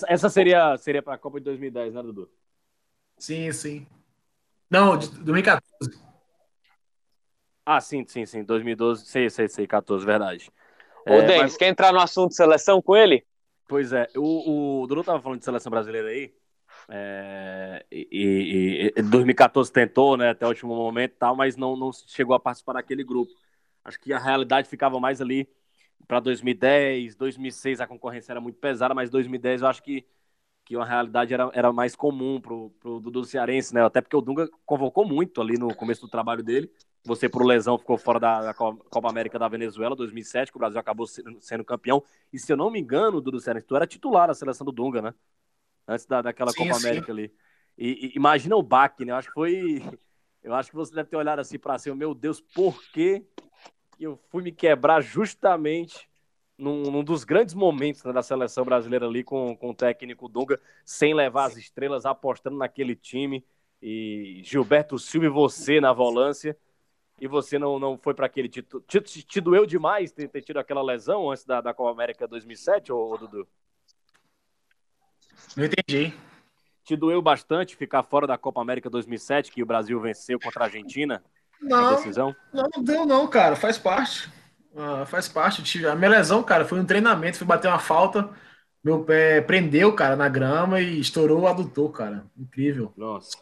Speaker 3: Essa, seria, seria para a Copa de 2010, né, Dudu?
Speaker 4: Sim, sim. Não, de 2014.
Speaker 3: Ah, sim, sim, sim. 2012, sei, sei, sei, 14, verdade.
Speaker 2: Ô, é, Denis, mas... quer entrar no assunto de seleção com ele?
Speaker 3: Pois é, o, o Dudu tava falando de seleção brasileira aí. É, e, em 2014 tentou, né, até o último momento e tal, mas não, não chegou a participar daquele grupo. Acho que a realidade ficava mais ali para 2010, 2006 a concorrência era muito pesada, mas 2010 eu acho que, que a realidade era, era mais comum pro, pro Dudu Cearense, né? Até porque o Dunga convocou muito ali no começo do trabalho dele. Você, por lesão, ficou fora da, da Copa América da Venezuela, 2007, que o Brasil acabou sendo, sendo campeão. E se eu não me engano, Dudu Cearense, tu era titular da seleção do Dunga, né? antes da, daquela sim, Copa sim. América ali. E, e, imagina o baque, né? Eu acho que foi. [LAUGHS] Eu acho que você deve ter olhado assim para cima, meu Deus, por que eu fui me quebrar justamente num, num dos grandes momentos né, da seleção brasileira ali com, com o técnico Dunga, sem levar as estrelas, apostando naquele time. E Gilberto Silva e você na volância. E você não, não foi para aquele título. Te, te, te, doeu demais ter, ter tido aquela lesão antes da, da Copa América 2007, ou, ou Dudu?
Speaker 4: Não entendi.
Speaker 3: Te doeu bastante ficar fora da Copa América 2007, que o Brasil venceu contra a Argentina?
Speaker 4: Não, decisão? não, deu não, cara. Faz parte. Uh, faz parte. A minha lesão, cara, foi um treinamento. Fui bater uma falta, meu pé prendeu, cara, na grama e estourou o adutor, cara. Incrível.
Speaker 3: Nossa.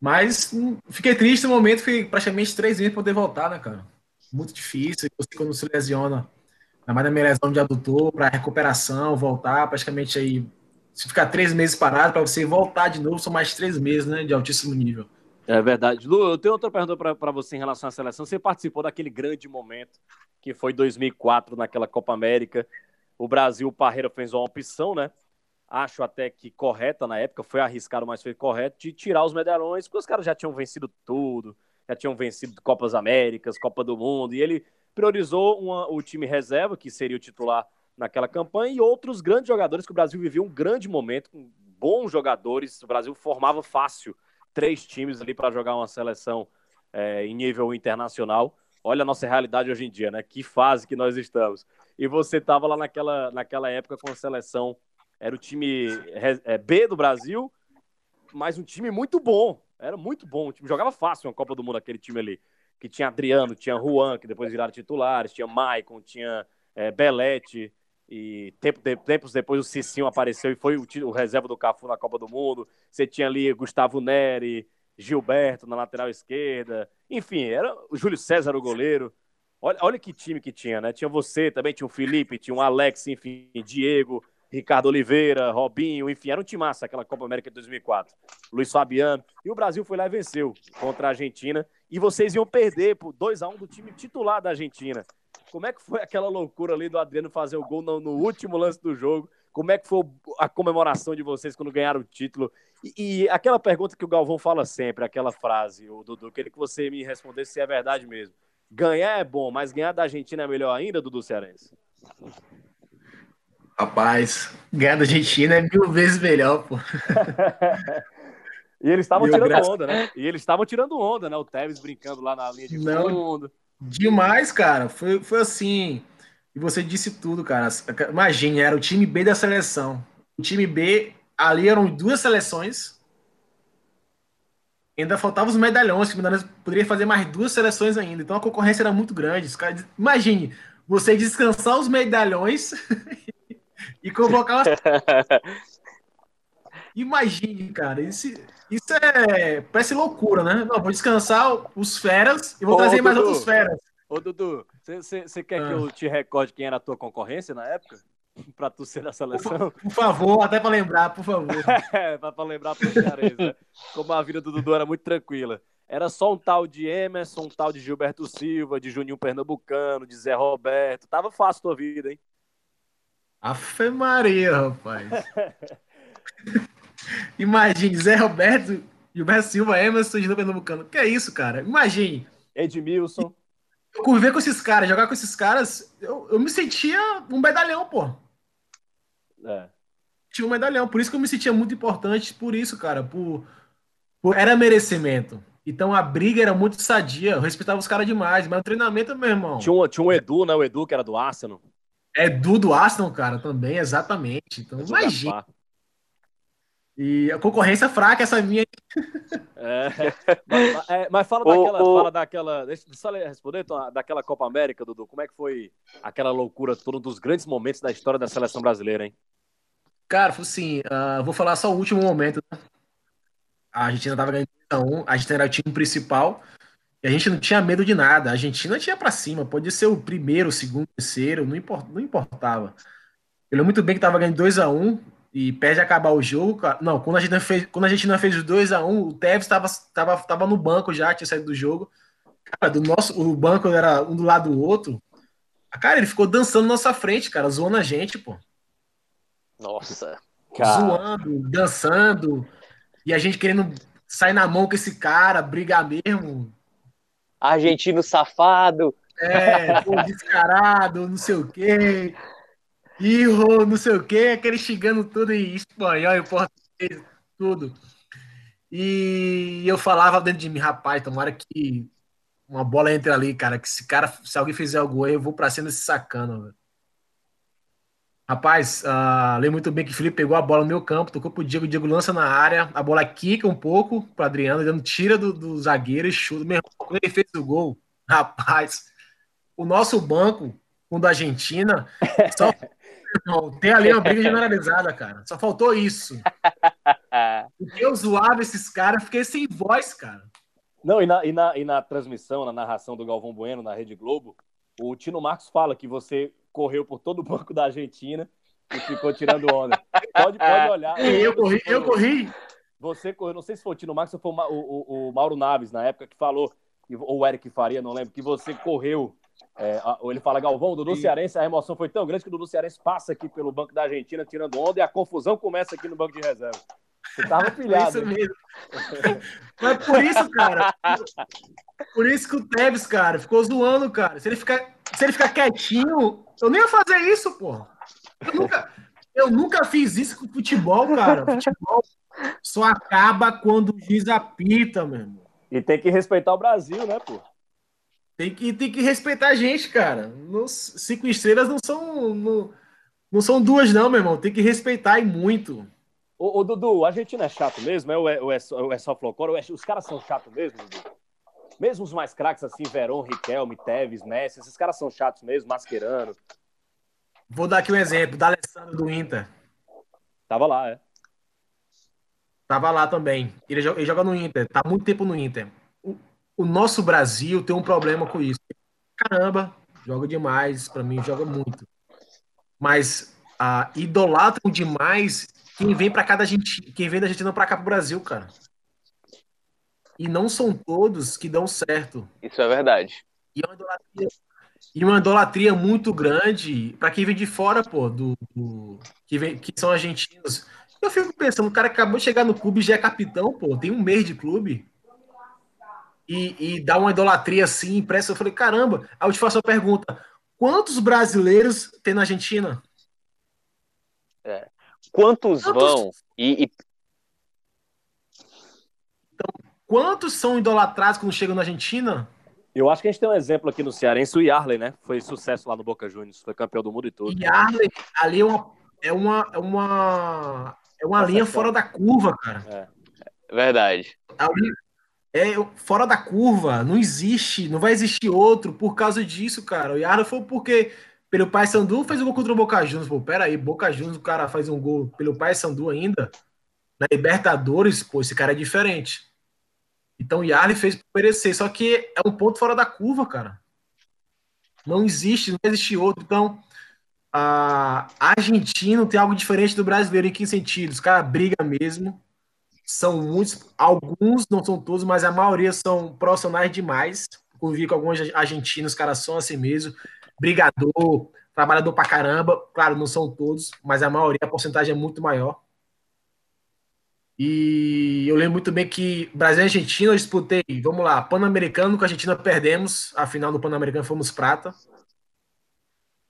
Speaker 4: Mas hum, fiquei triste no momento, fui praticamente três meses para poder voltar, né, cara? Muito difícil. Você quando se lesiona, ainda mais na minha lesão de adutor, para recuperação, voltar, praticamente aí se ficar três meses parado, para você voltar de novo, são mais três meses, né? De altíssimo nível.
Speaker 3: É verdade. Lu, eu tenho outra pergunta para você em relação à seleção. Você participou daquele grande momento que foi 2004, naquela Copa América. O Brasil, o Parreira fez uma opção, né? Acho até que correta na época, foi arriscado, mas foi correto, de tirar os medalhões, porque os caras já tinham vencido tudo, já tinham vencido Copas Américas, Copa do Mundo, e ele priorizou uma, o time reserva, que seria o titular naquela campanha e outros grandes jogadores que o Brasil vivia um grande momento com bons jogadores. O Brasil formava fácil três times ali para jogar uma seleção é, em nível internacional. Olha a nossa realidade hoje em dia, né? Que fase que nós estamos. E você estava lá naquela, naquela época com a seleção, era o time é, B do Brasil, mas um time muito bom. Era muito bom. O time jogava fácil uma Copa do Mundo, aquele time ali. Que tinha Adriano, tinha Juan, que depois viraram titulares, tinha Maicon, tinha é, Belete, e tempo de, tempos depois o Cicinho apareceu e foi o, o, reserva do Cafu na Copa do Mundo. Você tinha ali Gustavo Neri, Gilberto na lateral esquerda. Enfim, era o Júlio César o goleiro. Olha, olha que time que tinha, né? Tinha você também, tinha o Felipe, tinha o Alex, enfim, Diego, Ricardo Oliveira, Robinho, enfim, era um timaço aquela Copa América de 2004. Luiz Fabiano. E o Brasil foi lá e venceu contra a Argentina. E vocês iam perder por 2 a 1 do time titular da Argentina. Como é que foi aquela loucura ali do Adriano fazer o gol no, no último lance do jogo? Como é que foi a comemoração de vocês quando ganharam o título? E, e, aquela pergunta que o Galvão fala sempre, aquela frase, o Dudu, queria que você me respondesse se é verdade mesmo. Ganhar é bom, mas ganhar da Argentina é melhor ainda, Dudu Cearense?
Speaker 4: Rapaz, ganhar da Argentina é mil vezes melhor, pô. [LAUGHS]
Speaker 3: e eles estavam tirando graça... onda, né? E eles estavam tirando onda, né? O Tevez brincando lá na linha de Não.
Speaker 4: Demais, cara. Foi, foi assim. E você disse tudo, cara. Imagine, era o time B da seleção. O time B, ali eram duas seleções. Ainda faltavam os medalhões, que poderia fazer mais duas seleções ainda. Então a concorrência era muito grande. Imagine, você descansar os medalhões [LAUGHS] e convocar as... [LAUGHS] Imagine, cara. Isso, isso é. Parece loucura, né? Não, vou descansar os feras e vou Ô, trazer Dudu, mais outros feras.
Speaker 3: Ô, Dudu, você quer ah. que eu te recorde quem era a tua concorrência na época? para torcer na seleção?
Speaker 4: Por, por favor, até para lembrar, por favor. [LAUGHS]
Speaker 3: é, para lembrar para os né? Como a vida do Dudu era muito tranquila. Era só um tal de Emerson, um tal de Gilberto Silva, de Juninho Pernambucano, de Zé Roberto. Tava fácil a tua vida, hein?
Speaker 4: Afe Maria, rapaz. [LAUGHS] Imagine, Zé Roberto, Gilberto Silva, Emerson, Juninho Pernambucano. Que é isso, cara? Imagine.
Speaker 3: Edmilson.
Speaker 4: Eu conviver com esses caras, jogar com esses caras, eu, eu me sentia um medalhão, pô. É. Tinha um medalhão, por isso que eu me sentia muito importante, por isso, cara, por, por era merecimento. Então a briga era muito sadia, eu respeitava os caras demais, mas o treinamento, meu irmão.
Speaker 3: Tinha um, tinha um Edu, né? O Edu, que era do Arsenal.
Speaker 4: Edu do Arsenal, cara, também, exatamente. Então, imagina. E a concorrência fraca, essa minha.
Speaker 3: É, mas, é, mas, fala daquela. O, Fala daquela deixa eu só responder então, daquela Copa América, Dudu. Como é que foi aquela loucura toda, um dos grandes momentos da história da seleção brasileira, hein?
Speaker 4: Cara, foi assim, uh, vou falar só o último momento. Né? A Argentina tava ganhando 1 a gente era o time principal e a gente não tinha medo de nada. A Argentina tinha para cima, podia ser o primeiro, o segundo, o terceiro, não, import, não importava. Eu lembro muito bem que tava ganhando 2 a 1 e perde acabar o jogo. Não, quando a gente fez, quando a gente não fez os 2 a 1 o Tevez estava tava, tava no banco já, tinha saído do jogo. Cara, do nosso, o banco era um do lado do outro. Cara, ele ficou dançando na nossa frente, cara, zoando a gente, pô.
Speaker 2: Nossa.
Speaker 4: Cara. Zoando, dançando. E a gente querendo sair na mão com esse cara, brigar mesmo.
Speaker 2: Argentino safado.
Speaker 4: É, pô, descarado, não sei o quê. Irro, não sei o quê, aquele xingando tudo em espanhol, em português, tudo. E eu falava dentro de mim, rapaz, tomara que uma bola entre ali, cara, que se cara, se alguém fizer algo aí, eu vou pra cima desse sacana, velho. Rapaz, uh, lembro muito bem que o Felipe pegou a bola no meu campo, tocou pro Diego, o Diego lança na área, a bola quica um pouco pro Adriano, dando tira do, do zagueiro e chuta. Mesmo quando ele fez o gol, [LAUGHS] rapaz, o nosso banco, o da Argentina, só tem ali uma briga [LAUGHS] generalizada, cara. Só faltou isso. [LAUGHS] Porque eu zoava esses caras, fiquei sem voz, cara.
Speaker 3: Não, e na, e, na, e na transmissão, na narração do Galvão Bueno, na Rede Globo, o Tino Marcos fala que você correu por todo o banco da Argentina e ficou tirando onda. Pode, pode olhar. [LAUGHS]
Speaker 4: Eu corri, eu corri.
Speaker 3: Você correu, não sei se foi o Tino Marcos ou foi o, o, o Mauro Naves na época que falou, ou o Eric Faria, não lembro, que você correu. É, ele fala, Galvão, o Dudu Cearense, a emoção foi tão grande que o Dudu Cearense passa aqui pelo banco da Argentina tirando onda e a confusão começa aqui no banco de reserva. Você tava [LAUGHS] pilhado.
Speaker 4: isso mesmo. [LAUGHS] Mas por isso, cara. Por isso que o Tevez, cara, ficou zoando, cara. Se ele ficar, se ele ficar quietinho, eu nem ia fazer isso, pô. Eu nunca, eu nunca fiz isso com futebol, cara. Futebol só acaba quando o juiz apita, meu irmão.
Speaker 3: E tem que respeitar o Brasil, né, pô?
Speaker 4: Tem que, tem que respeitar a gente, cara. Nos, cinco estrelas não são. Não, não são duas, não, meu irmão. Tem que respeitar e muito.
Speaker 3: Ô, ô Dudu, a Argentina é chato mesmo? É, ou é, ou é, ou é só folclore? É, os caras são chatos mesmo, Dudu? Mesmo os mais craques, assim, Verón, Riquelme, Tevez, Messi, esses caras são chatos mesmo, masquerando.
Speaker 4: Vou dar aqui um exemplo, da Alessandro do Inter.
Speaker 3: Tava lá, é.
Speaker 4: Tava lá também. Ele joga, ele joga no Inter, tá muito tempo no Inter. O, nosso Brasil tem um problema com isso. Caramba, joga demais, para mim joga muito. Mas ah, idolatram demais quem vem para cá da gente, quem vem da Argentina para cá pro Brasil, cara. E não são todos que dão certo.
Speaker 2: Isso é verdade.
Speaker 4: E é uma idolatria, e uma idolatria muito grande para quem vem de fora, pô, do, do, que, vem, que são argentinos. Eu fico pensando, o cara acabou de chegar no clube já é capitão, pô, tem um mês de clube. E, e dá uma idolatria assim, impressa. Eu falei, caramba. Aí eu te faço a pergunta: quantos brasileiros tem na Argentina?
Speaker 2: É. Quantos, quantos... vão? E, e,
Speaker 4: Quantos são idolatrados quando chegam na Argentina?
Speaker 3: Eu acho que a gente tem um exemplo aqui no Cearense, o Yarley, né? Foi sucesso lá no Boca Juniors, foi campeão do mundo e tudo.
Speaker 4: Yarley, ali é uma, é uma, é uma, é uma linha fora da curva, cara.
Speaker 2: É. Verdade.
Speaker 4: Ali, é fora da curva, não existe, não vai existir outro por causa disso, cara. O Yarley foi porque pelo Pai Sandu fez um gol contra o Boca Juniors. Pô, pera aí, Boca Juniors, o cara faz um gol pelo Pai Sandu ainda. Na Libertadores, pô, esse cara é diferente. Então o Yarley fez merecer, só que é um ponto fora da curva, cara. Não existe, não existe outro. Então, a argentino tem algo diferente do brasileiro. Em que sentido? Os caras brigam mesmo. São muitos, alguns, não são todos, mas a maioria são profissionais demais. Convivi com alguns argentinos, os caras são assim mesmo. Brigador, trabalhador pra caramba. Claro, não são todos, mas a maioria, a porcentagem é muito maior. E eu lembro muito bem que Brasil e Argentina eu disputei, vamos lá, Pan-Americano com a Argentina perdemos, a final do Pan-Americano fomos prata.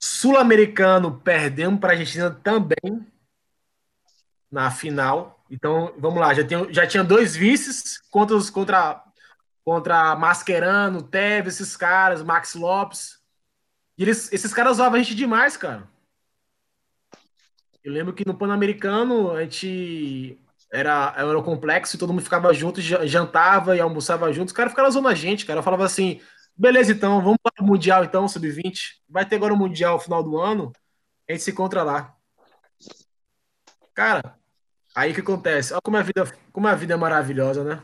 Speaker 4: Sul-Americano perdemos para a Argentina também na final. Então, vamos lá, já, tem, já tinha dois vices contra os contra contra Mascherano, Tevez, esses caras, Max Lopes. E eles, esses caras usavam a gente demais, cara. Eu lembro que no Pan-Americano a gente era, era complexo e todo mundo ficava junto, jantava e almoçava junto. Os caras ficaram zoando a gente, cara. Eu falava assim: beleza, então, vamos para o Mundial, então, sub-20. Vai ter agora o Mundial no final do ano, a gente se encontra lá. Cara, aí o que acontece? Olha como a vida, como a vida é maravilhosa, né?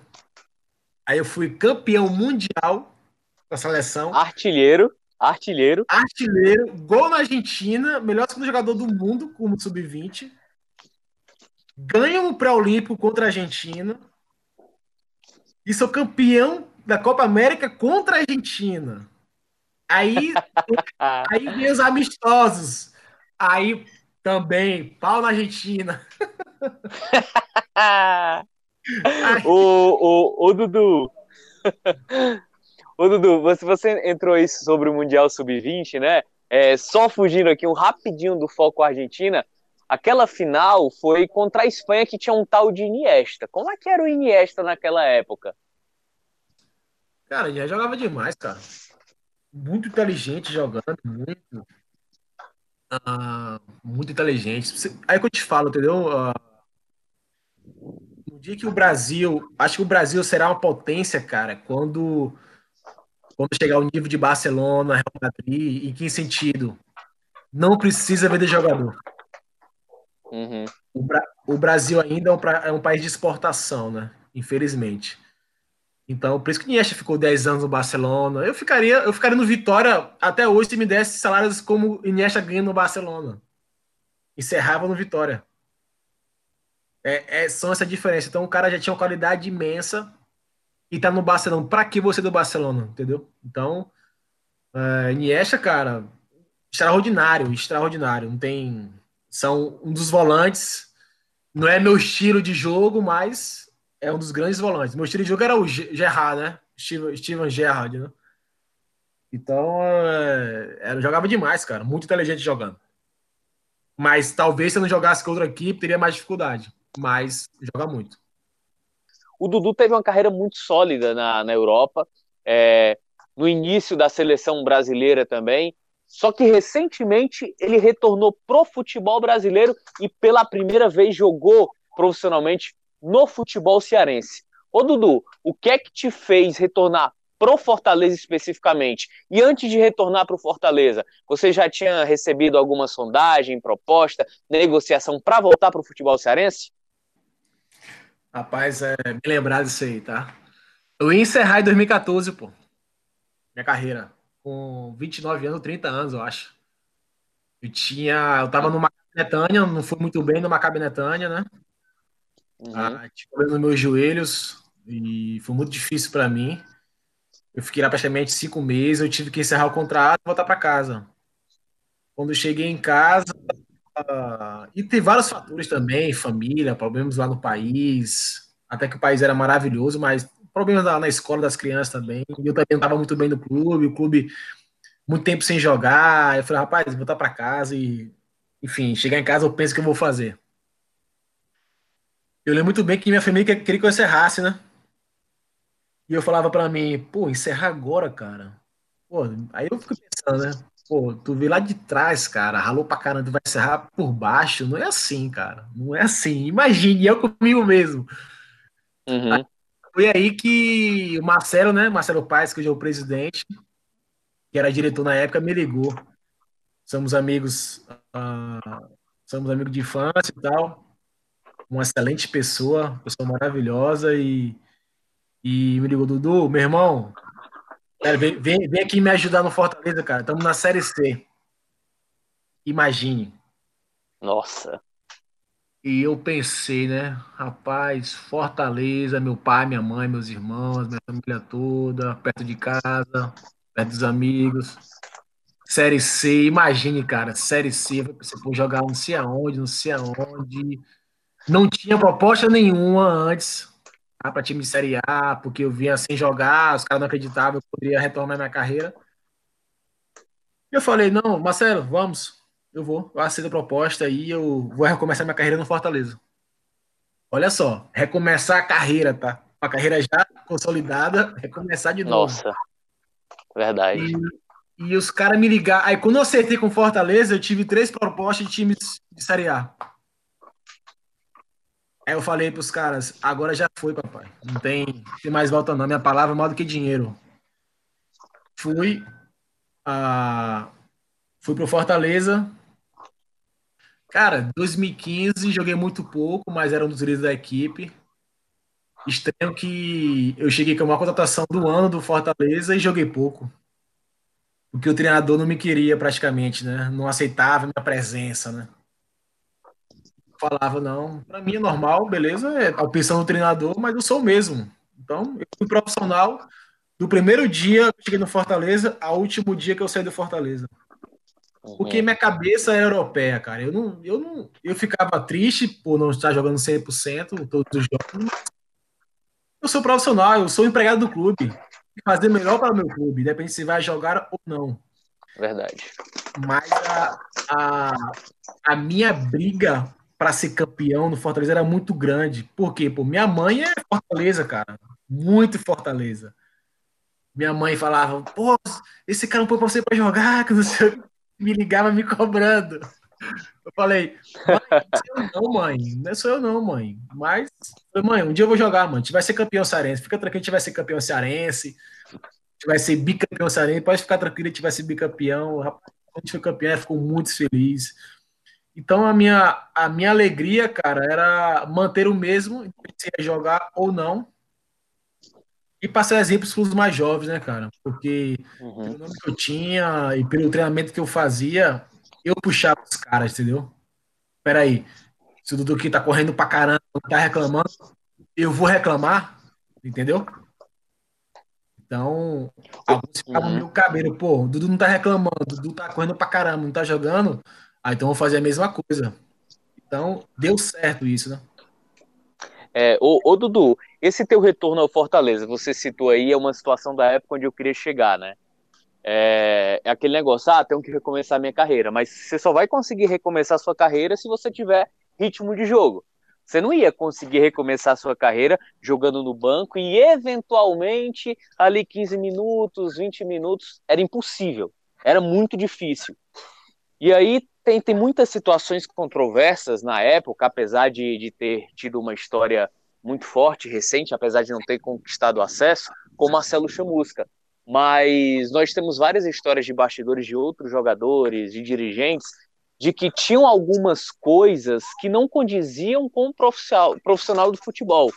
Speaker 4: Aí eu fui campeão mundial da seleção.
Speaker 2: Artilheiro. Artilheiro.
Speaker 4: Artilheiro, gol na Argentina, melhor segundo jogador do mundo como sub-20 ganham o pré-olímpico contra a Argentina e sou campeão da Copa América contra a Argentina. Aí, [LAUGHS] aí vem os amistosos. Aí também, pau na Argentina. [LAUGHS] [LAUGHS]
Speaker 2: o, o, o Dudu. [LAUGHS] Ô, Dudu, você, você entrou isso sobre o Mundial Sub-20, né? É, só fugindo aqui um rapidinho do foco Argentina. Aquela final foi contra a Espanha que tinha um tal de Iniesta. Como é que era o Iniesta naquela época?
Speaker 4: Cara, já jogava demais, cara. Muito inteligente jogando, muito. Uh, muito inteligente. Aí que eu te falo, entendeu? Uh, no dia que o Brasil. Acho que o Brasil será uma potência, cara, quando, quando chegar ao nível de Barcelona, Real Madrid. Em que sentido? Não precisa vender jogador. Uhum. O, Bra o, Brasil ainda é um, é um, país de exportação, né? Infelizmente. Então, por isso que o Iniesta ficou 10 anos no Barcelona. Eu ficaria, eu ficaria no Vitória até hoje se me desse salários como Iniesta ganha no Barcelona. Encerrava no Vitória. É, é, são essa diferença. Então, o cara já tinha uma qualidade imensa e tá no Barcelona. Para que você do Barcelona? Entendeu? Então, é, Iniesta, cara, extraordinário, extraordinário. Não tem são um dos volantes. Não é meu estilo de jogo, mas é um dos grandes volantes. Meu estilo de jogo era o Gerrard, né? Steven, Gerrard, né? Então, é, jogava demais, cara. Muito inteligente jogando. Mas talvez se eu não jogasse com outra equipe, teria mais dificuldade. Mas joga muito.
Speaker 2: O Dudu teve uma carreira muito sólida na, na Europa. É, no início da seleção brasileira também. Só que recentemente ele retornou pro futebol brasileiro e pela primeira vez jogou profissionalmente no futebol cearense. Ô Dudu, o que é que te fez retornar pro Fortaleza especificamente? E antes de retornar pro Fortaleza, você já tinha recebido alguma sondagem, proposta, negociação para voltar pro futebol cearense?
Speaker 4: Rapaz, é bem lembrado isso aí, tá? Eu ia encerrar em 2014, pô. Minha carreira com 29 anos, 30 anos, eu acho. Eu tinha. Eu tava numa Netânia, não fui muito bem numa Netânia, né? Uhum. Ah, tive nos meus joelhos e foi muito difícil para mim. Eu fiquei lá praticamente cinco meses, eu tive que encerrar o contrato e voltar para casa. Quando eu cheguei em casa, uh, e tem vários fatores também, família, problemas lá no país, até que o país era maravilhoso, mas problemas na, na escola das crianças também. Eu também não estava muito bem no clube, o clube muito tempo sem jogar. Eu falei, rapaz, vou voltar para casa e, enfim, chegar em casa eu penso que eu vou fazer. Eu lembro muito bem que minha família queria que eu encerrasse, né? E eu falava para mim, pô, encerrar agora, cara. Pô, aí eu fico pensando, né? Pô, tu veio lá de trás, cara, ralou pra caramba, tu vai encerrar por baixo. Não é assim, cara. Não é assim. Imagine, eu comigo mesmo. Uhum. Foi aí que o Marcelo, né? Marcelo Paes, que hoje é o presidente, que era diretor na época, me ligou. Somos amigos, uh, somos amigos de infância e tal. Uma excelente pessoa, pessoa maravilhosa e, e me ligou, Dudu, meu irmão, cara, vem, vem, vem aqui me ajudar no Fortaleza, cara. Estamos na Série C. Imagine.
Speaker 2: Nossa.
Speaker 4: E eu pensei, né? Rapaz, Fortaleza, meu pai, minha mãe, meus irmãos, minha família toda, perto de casa, perto dos amigos. Série C, imagine, cara, Série C, você for jogar não sei aonde, não sei aonde. Não tinha proposta nenhuma antes para time de Série A, porque eu vinha sem jogar, os caras não acreditavam que eu poderia retornar minha carreira. Eu falei, não, Marcelo, vamos, eu vou, eu aceito a proposta e eu vou recomeçar minha carreira no Fortaleza. Olha só, recomeçar a carreira, tá? Uma carreira já consolidada, recomeçar de novo.
Speaker 2: Nossa, verdade.
Speaker 4: E, e os caras me ligaram. Aí quando eu acertei com Fortaleza, eu tive três propostas de times de Série A. Aí eu falei pros caras, agora já foi, papai. Não tem, tem mais volta não. Minha palavra é maior do que dinheiro. Fui, uh, fui pro Fortaleza. Cara, 2015 joguei muito pouco, mas era um dos líderes da equipe. Estranho que eu cheguei com uma contratação do ano do Fortaleza e joguei pouco. Porque o treinador não me queria praticamente, né? Não aceitava a minha presença, né? Falava, não, para mim é normal, beleza, é a opção do treinador, mas eu sou o mesmo. Então, eu fui profissional do primeiro dia que eu cheguei no Fortaleza ao último dia que eu saí do Fortaleza. Porque uhum. minha cabeça era europeia, cara. Eu não, eu não, eu ficava triste por não estar jogando 100% todos os jogos. Eu sou profissional, eu sou empregado do clube. Fazer melhor para o meu clube, depende se vai jogar ou não.
Speaker 2: Verdade.
Speaker 4: Mas a, a, a minha briga para ser campeão no Fortaleza era muito grande. Por quê? Pô, minha mãe é Fortaleza, cara. Muito Fortaleza. Minha mãe falava, pô, esse cara não põe pra você pra jogar, que não sei me ligava me cobrando. Eu falei, não sou eu não, mãe. Não sou eu não, mãe. Mas, mãe, um dia eu vou jogar, mano. A gente vai ser campeão cearense. Fica tranquilo, a gente vai ser campeão cearense. A gente vai ser bicampeão cearense. Pode ficar tranquilo, a gente vai ser bicampeão. Rapaz, a gente foi campeão, ficou muito feliz. Então a minha, a minha alegria, cara, era manter o mesmo, se ia jogar ou não. E passar exemplos para os mais jovens, né, cara? Porque uhum. pelo nome que eu tinha e pelo treinamento que eu fazia, eu puxava os caras, entendeu? Peraí, se o Dudu aqui tá correndo pra caramba, tá reclamando, eu vou reclamar, entendeu? Então, alguns ficavam uhum. meio cabelo, pô, o Dudu não tá reclamando, o Dudu tá correndo pra caramba, não tá jogando, ah, então vou fazer a mesma coisa. Então, deu certo isso, né?
Speaker 2: É, ô, ô, Dudu, esse teu retorno ao Fortaleza, você citou aí, é uma situação da época onde eu queria chegar, né? É, é aquele negócio, ah, tenho que recomeçar minha carreira, mas você só vai conseguir recomeçar sua carreira se você tiver ritmo de jogo. Você não ia conseguir recomeçar sua carreira jogando no banco e eventualmente ali 15 minutos, 20 minutos, era impossível, era muito difícil. E aí tem, tem muitas situações controversas na época, apesar de, de ter tido uma história muito forte, recente, apesar de não ter conquistado acesso, com Marcelo Chamusca. Mas nós temos várias histórias de bastidores de outros jogadores, de dirigentes, de que tinham algumas coisas que não condiziam com o profissional, profissional do futebol.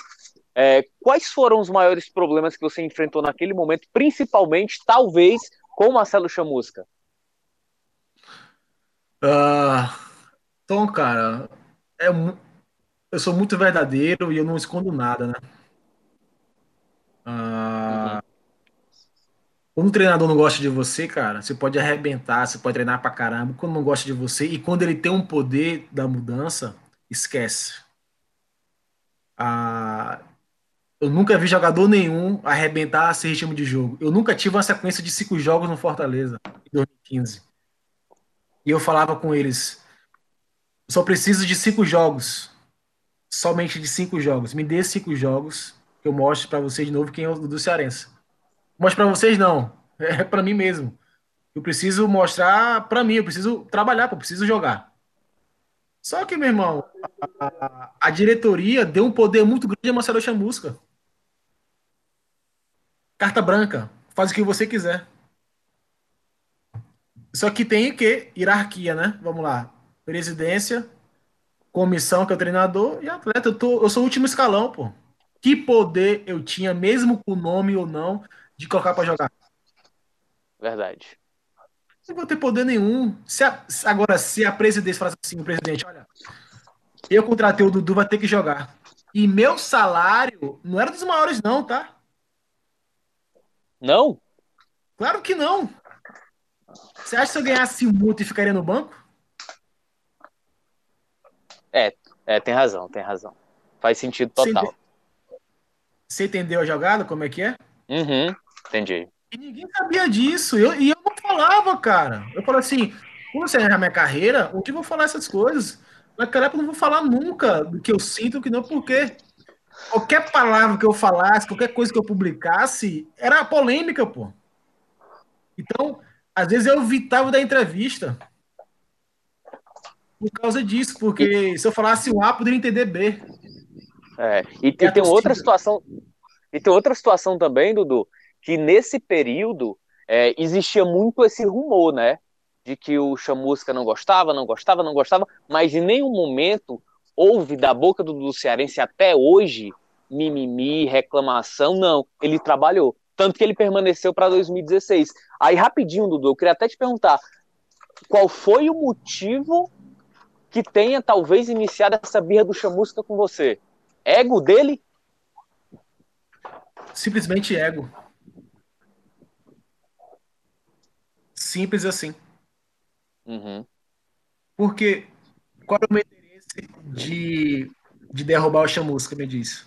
Speaker 2: É, quais foram os maiores problemas que você enfrentou naquele momento, principalmente, talvez, com Marcelo Chamusca?
Speaker 4: Uh, então, cara, é, eu sou muito verdadeiro e eu não escondo nada, né? Uh, uhum. Quando o treinador não gosta de você, cara, você pode arrebentar, você pode treinar pra caramba. Quando não gosta de você e quando ele tem um poder da mudança, esquece. Uh, eu nunca vi jogador nenhum arrebentar esse ritmo de jogo. Eu nunca tive uma sequência de cinco jogos no Fortaleza em 2015. E eu falava com eles: só preciso de cinco jogos. Somente de cinco jogos. Me dê cinco jogos que eu mostro para vocês de novo quem é o do Cearense. Mostre para vocês, não. [LAUGHS] É para mim mesmo. Eu preciso mostrar para mim. Eu preciso trabalhar, eu preciso jogar. Só que, meu irmão, a, a diretoria deu um poder muito grande a Marcelo Chamusca. Carta branca. Faz o que você quiser. Só que tem o quê? Hierarquia, né? Vamos lá. Presidência, comissão, que é o treinador, e atleta. Eu, tô, eu sou o último escalão, pô. Que poder eu tinha, mesmo com o nome ou não, de colocar para jogar?
Speaker 2: Verdade.
Speaker 4: Não vou ter poder nenhum. Se a, agora, se a presidência falasse assim, o presidente, olha, eu contratei o Dudu, vai ter que jogar. E meu salário não era dos maiores, não, tá?
Speaker 2: Não?
Speaker 4: Claro que não. Você acha que se eu ganhasse muito e ficaria no banco?
Speaker 2: É, é, tem razão, tem razão. Faz sentido total.
Speaker 4: Você entendeu a jogada? Como é que é?
Speaker 2: Uhum, entendi.
Speaker 4: E ninguém sabia disso. Eu, e eu não falava, cara. Eu falei assim, quando você na minha carreira, onde eu vou falar essas coisas? Naquela época eu não vou falar nunca do que eu sinto, que não, porque qualquer palavra que eu falasse, qualquer coisa que eu publicasse, era polêmica, pô. Então, às vezes eu evitava da entrevista por causa disso, porque se eu falasse um A, poderia entender B.
Speaker 2: É, e, e tem outra situação, e tem outra situação também, Dudu, que nesse período é, existia muito esse rumor, né? De que o Chamusca não gostava, não gostava, não gostava, mas em nenhum momento houve da boca do, do Cearense até hoje mimimi, reclamação, não. Ele trabalhou. Tanto que ele permaneceu para 2016. Aí, rapidinho, Dudu, eu queria até te perguntar: qual foi o motivo que tenha talvez iniciado essa birra do Chamusca com você? Ego dele?
Speaker 4: Simplesmente ego. Simples assim.
Speaker 2: Uhum.
Speaker 4: Porque qual é o meu interesse de, de derrubar o Chamusca, me diz?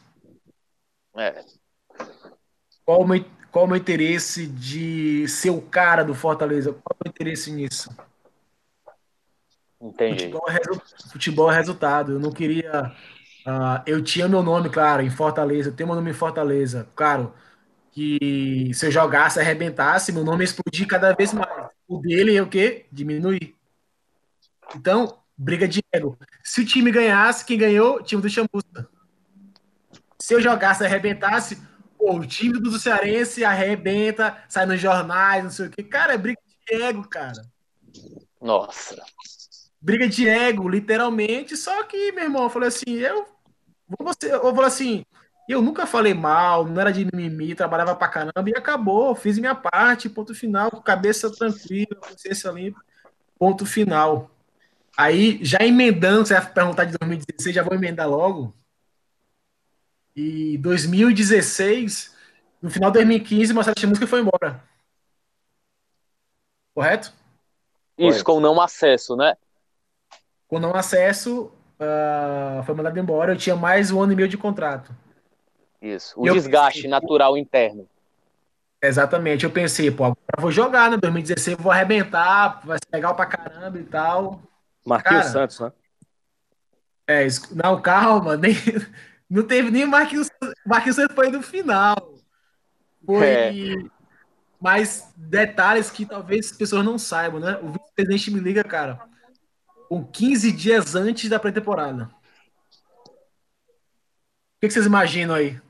Speaker 2: É.
Speaker 4: Qual, o meu, qual o meu interesse de ser o cara do Fortaleza? Qual o meu interesse nisso?
Speaker 2: Entendi.
Speaker 4: Futebol é, futebol é resultado. Eu não queria. Uh, eu tinha meu nome, claro, em Fortaleza. Eu tenho meu nome em Fortaleza. Claro que se eu jogasse, arrebentasse, meu nome explodir cada vez mais. O dele é o quê? Diminuir. Então, briga de ego. Se o time ganhasse, quem ganhou? O time do Chamusca. Se eu jogasse arrebentasse, pô, o time do Cearense arrebenta, sai nos jornais, não sei o quê. Cara, é briga de ego, cara.
Speaker 2: Nossa.
Speaker 4: Briga de ego, literalmente. Só que, meu irmão, eu falei assim, eu vou você, eu vou assim, eu nunca falei mal, não era de mimimi, trabalhava pra caramba e acabou, fiz minha parte, ponto final, cabeça tranquila, consciência limpa, ponto final. Aí, já emendando, você vai perguntar de 2016, já vou emendar logo. E 2016, no final de 2015, Marcelo Chamusca foi embora. Correto?
Speaker 2: Isso, com não acesso, né?
Speaker 4: Com não acesso, uh, foi mandado embora. Eu tinha mais um ano e meio de contrato.
Speaker 2: Isso, o desgaste pensei, natural interno.
Speaker 4: Exatamente, eu pensei, pô, agora vou jogar, né? 2016 vou arrebentar, vai ser legal pra caramba e tal.
Speaker 3: Marquinhos Cara, Santos, né?
Speaker 4: É, não, calma, [LAUGHS] nem, não teve nem Marquinhos, Marquinhos Santos foi no final. Foi é. mais detalhes que talvez as pessoas não saibam, né? O vice-presidente me liga, cara, com 15 dias antes da pré-temporada. O que, que vocês imaginam aí?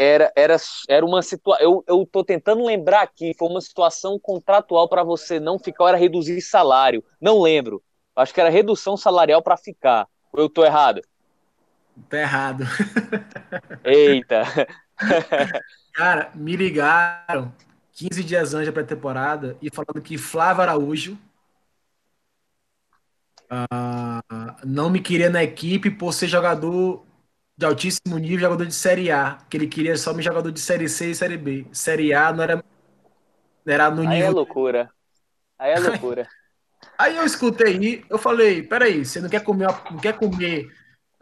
Speaker 2: era, era, era uma situação. Eu, eu tô tentando lembrar aqui, foi uma situação contratual para você não ficar, era reduzir salário. Não lembro. Acho que era redução salarial para ficar. Ou eu tô errado?
Speaker 4: Tá errado.
Speaker 2: Eita. [LAUGHS]
Speaker 4: Cara, me ligaram 15 dias antes da pré-temporada e falando que Flávio Araújo uh, não me queria na equipe por ser jogador de altíssimo nível, jogador de Série A, que ele queria só me jogador de Série C e Série B. Série A não era, era no nível. Aí
Speaker 2: é loucura. Aí é loucura.
Speaker 4: Aí eu escutei eu falei, peraí, você não quer comer, não quer comer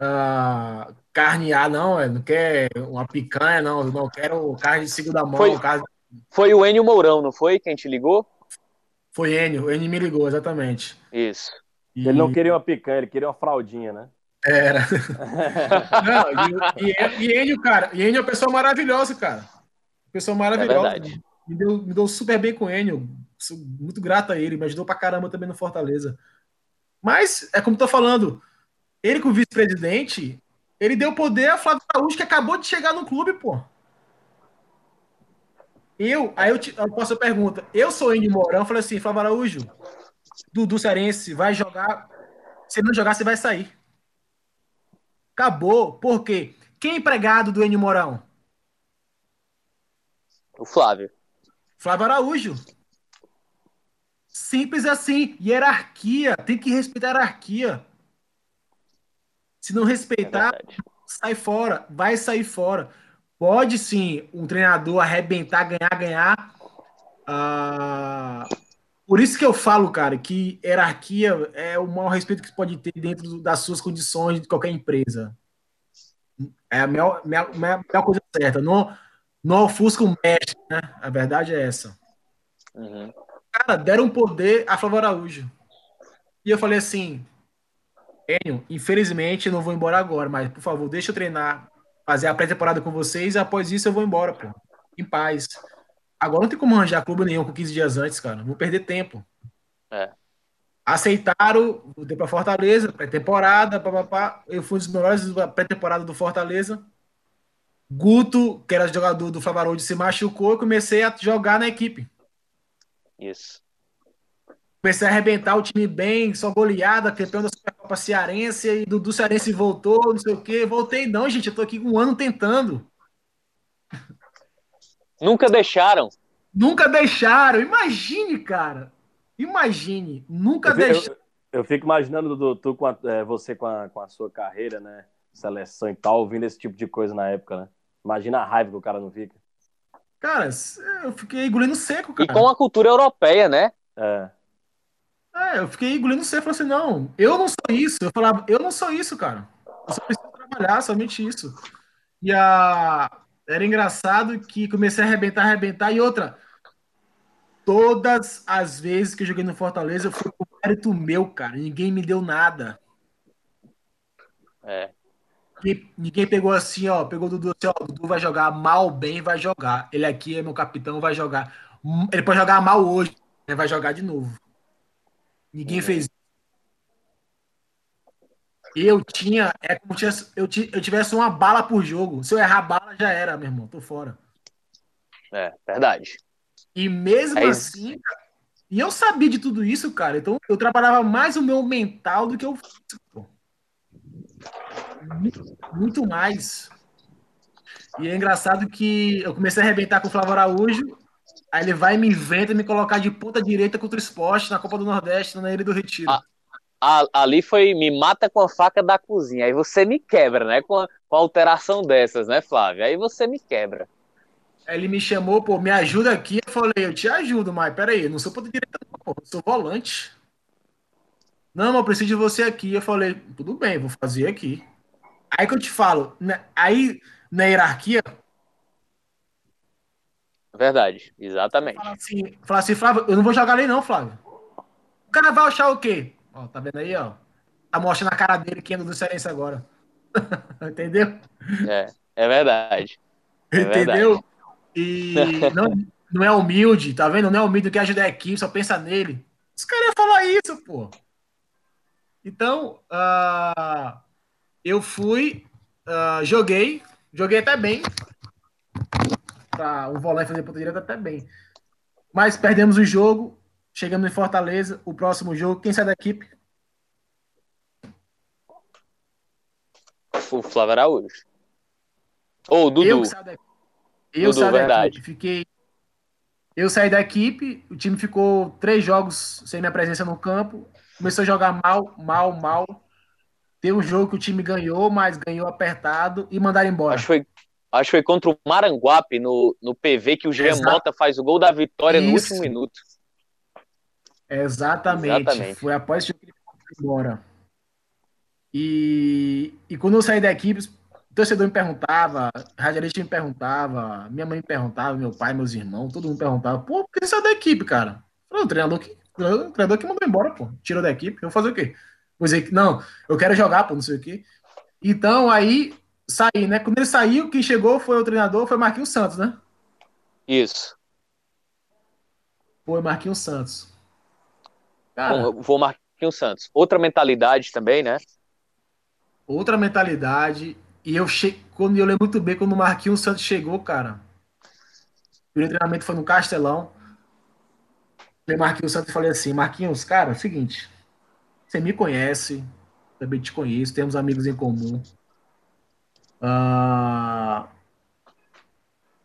Speaker 4: uh, carne A, não? É? Não quer uma picanha, não? Eu não quero carne de segunda mão.
Speaker 2: Foi,
Speaker 4: carne...
Speaker 2: foi o Enio Mourão, não foi? Quem te ligou?
Speaker 4: Foi Enio, o Enio me ligou, exatamente.
Speaker 2: Isso.
Speaker 3: E... Ele não queria uma picanha, ele queria uma fraldinha, né?
Speaker 4: Era. [LAUGHS] Não, e, e, e Enio, cara, e Enio é uma pessoa maravilhosa, cara. Pessoa maravilhosa. É me, deu, me deu super bem com o Enio. Sou muito grato a ele, me ajudou pra caramba também no Fortaleza. Mas, é como tô falando, ele com o vice-presidente, ele deu poder a Flávio Araújo, que acabou de chegar no clube, pô. Eu, aí eu, te, eu posso a pergunta, eu sou Enio Mourão, falei assim, Flávio Araújo, Dudu Cearense, vai jogar, se não jogar, você vai sair. Acabou. Por quê? Quem é empregado do Enio Morão?
Speaker 2: O Flávio.
Speaker 4: Flávio Araújo. Simples assim. Hierarquia. Tem que respeitar a hierarquia. Se não respeitar, é sai fora. Vai sair fora. Pode sim um treinador arrebentar, ganhar, ganhar. Ah, por isso que eu falo, cara, que hierarquia é o maior respeito que pode ter dentro das suas condições de qualquer empresa. É a melhor, melhor, melhor coisa certa. Não, não ofusca o mestre, né? A verdade é essa. Uhum. Cara, deram poder a Flávio Araújo. E eu falei assim, Enio, infelizmente eu não vou embora agora, mas por favor, deixa eu treinar, fazer a pré-temporada com vocês e após isso eu vou embora, pô. Em paz. Agora não tem como arranjar clube nenhum com 15 dias antes, cara. Vou perder tempo. É. Aceitaram, voltei pra Fortaleza, pré-temporada, papapá. Eu fui um dos melhores da pré-temporada do Fortaleza. Guto, que era jogador do Flamengo, se machucou e comecei a jogar na equipe.
Speaker 2: Isso.
Speaker 4: Comecei a arrebentar o time bem, só goleada, campeão da Supercopa Cearense, e Dudu Cearense voltou, não sei o quê. Voltei, não, gente, eu tô aqui um ano tentando.
Speaker 2: Nunca deixaram.
Speaker 4: Nunca deixaram. Imagine, cara. Imagine. Nunca deixaram.
Speaker 3: Eu, eu, fico imaginando, Dudu, tu com a, é, você com a, com a sua carreira, né? Seleção e tal, ouvindo esse tipo de coisa na época, né? Imagina a raiva que o cara não fica.
Speaker 4: Cara, eu fiquei engolindo seco, cara.
Speaker 2: E com a cultura europeia, né?
Speaker 4: É. É, eu fiquei engolindo seco. Falei assim, não, eu não sou isso. Eu falava, eu não sou isso, cara. Eu só preciso trabalhar, somente isso. E a... era engraçado que comecei a arrebentar, arrebentar. E outra, todas as vezes que eu joguei no Fortaleza foi por mérito meu, cara. Ninguém me deu nada.
Speaker 2: É.
Speaker 4: Ninguém, ninguém pegou assim, ó. Pegou o Dudu assim, ó. O Dudu vai jogar mal, bem, vai jogar. Ele aqui é meu capitão, vai jogar. Ele pode jogar mal hoje, vai jogar de novo. Ninguém fez eu tinha, é como se eu, eu tivesse uma bala por jogo. Se eu errar a bala, já era, meu irmão, tô fora.
Speaker 2: É, verdade.
Speaker 4: E mesmo é assim, e eu sabia de tudo isso, cara. Então eu trabalhava mais o meu mental do que o físico. Muito, muito mais. E é engraçado que eu comecei a arrebentar com o Flávio Araújo, aí ele vai e me inventa e me colocar de ponta direita contra o esporte na Copa do Nordeste, na Ilha do Retiro.
Speaker 2: Ah, ah, ali foi me mata com a faca da cozinha. Aí você me quebra, né? Com, a, com a alteração dessas, né, Flávio? Aí você me quebra.
Speaker 4: Aí ele me chamou, pô, me ajuda aqui. Eu falei, eu te ajudo, mas peraí, eu não sou ponta direita, não, pô, eu sou volante. Não, mas eu preciso de você aqui. Eu falei, tudo bem, vou fazer aqui. Aí que eu te falo, né, aí na hierarquia.
Speaker 2: Verdade, exatamente.
Speaker 4: Fala assim, assim, Flávio, eu não vou jogar ali não, Flávio. O cara vai achar o quê? Ó, tá vendo aí, ó? Tá mostrando a cara dele que anda do Cearense agora. [LAUGHS] Entendeu?
Speaker 2: É, é verdade.
Speaker 4: É Entendeu? Verdade. E [LAUGHS] não, não é humilde, tá vendo? Não é humilde, quer ajudar a equipe, só pensa nele. Os caras iam falar isso, pô. Então, uh, eu fui, uh, joguei, joguei até bem. Pra o volante fazer ponta direita até bem. Mas perdemos o jogo, chegamos em Fortaleza, o próximo jogo, quem sai da equipe?
Speaker 2: O Flávio Araújo. Ou o Dudu.
Speaker 4: Eu, da... eu Dudu, saí da equipe, fiquei eu saí da equipe, o time ficou três jogos sem minha presença no campo, começou a jogar mal, mal, mal. Tem um jogo que o time ganhou, mas ganhou apertado e mandaram embora.
Speaker 2: Acho que foi, acho que foi contra o Maranguape no, no PV que o Jean. Mota faz o gol da vitória Isso. no último minuto.
Speaker 4: Exatamente. Exatamente. Foi após que ele foi embora. E, e quando eu saí da equipe, o torcedor me perguntava, radialista me perguntava, minha mãe me perguntava, meu pai, meus irmãos, todo mundo perguntava, pô, por que você saiu da equipe, cara? Falei, o treinador que, o treinador que mandou embora, pô. Tirou da equipe, eu vou fazer o quê? Vou dizer que, não, eu quero jogar, pô, não sei o quê. Então, aí, saí, né? Quando ele saiu, quem chegou foi o treinador, foi Marquinhos Santos, né?
Speaker 2: Isso.
Speaker 4: Foi Marquinhos Santos.
Speaker 2: Cara, Bom, vou Marquinhos Santos. Outra mentalidade também, né?
Speaker 4: Outra mentalidade. E eu che... quando eu lembro muito bem quando o Marquinhos Santos chegou, cara. O treinamento foi no Castelão. Eu Marquinhos Santos falei assim: Marquinhos, cara, é o seguinte. Você me conhece, também te conheço, temos amigos em comum. Uh...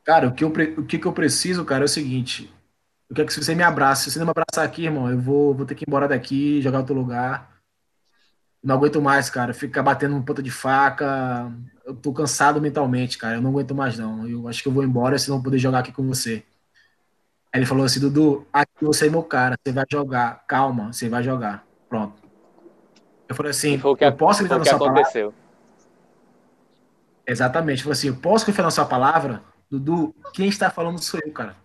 Speaker 4: Cara, o que, eu, o que eu preciso, cara, é o seguinte: Eu quero que você me abrace. Se você não me abraçar aqui, irmão, eu vou, vou ter que ir embora daqui, jogar outro lugar. Não aguento mais, cara. Ficar batendo ponta de faca. Eu tô cansado mentalmente, cara. Eu não aguento mais, não. Eu acho que eu vou embora, senão vou poder jogar aqui com você. Aí ele falou assim, Dudu, aqui você é meu cara, você vai jogar. Calma, você vai jogar. Pronto. Eu falei assim,
Speaker 2: Foi o que,
Speaker 4: eu posso gritar
Speaker 2: foi o que
Speaker 4: sua palavra? Exatamente. Falei assim, eu posso confiar na sua palavra? Dudu, quem está falando sou eu, cara.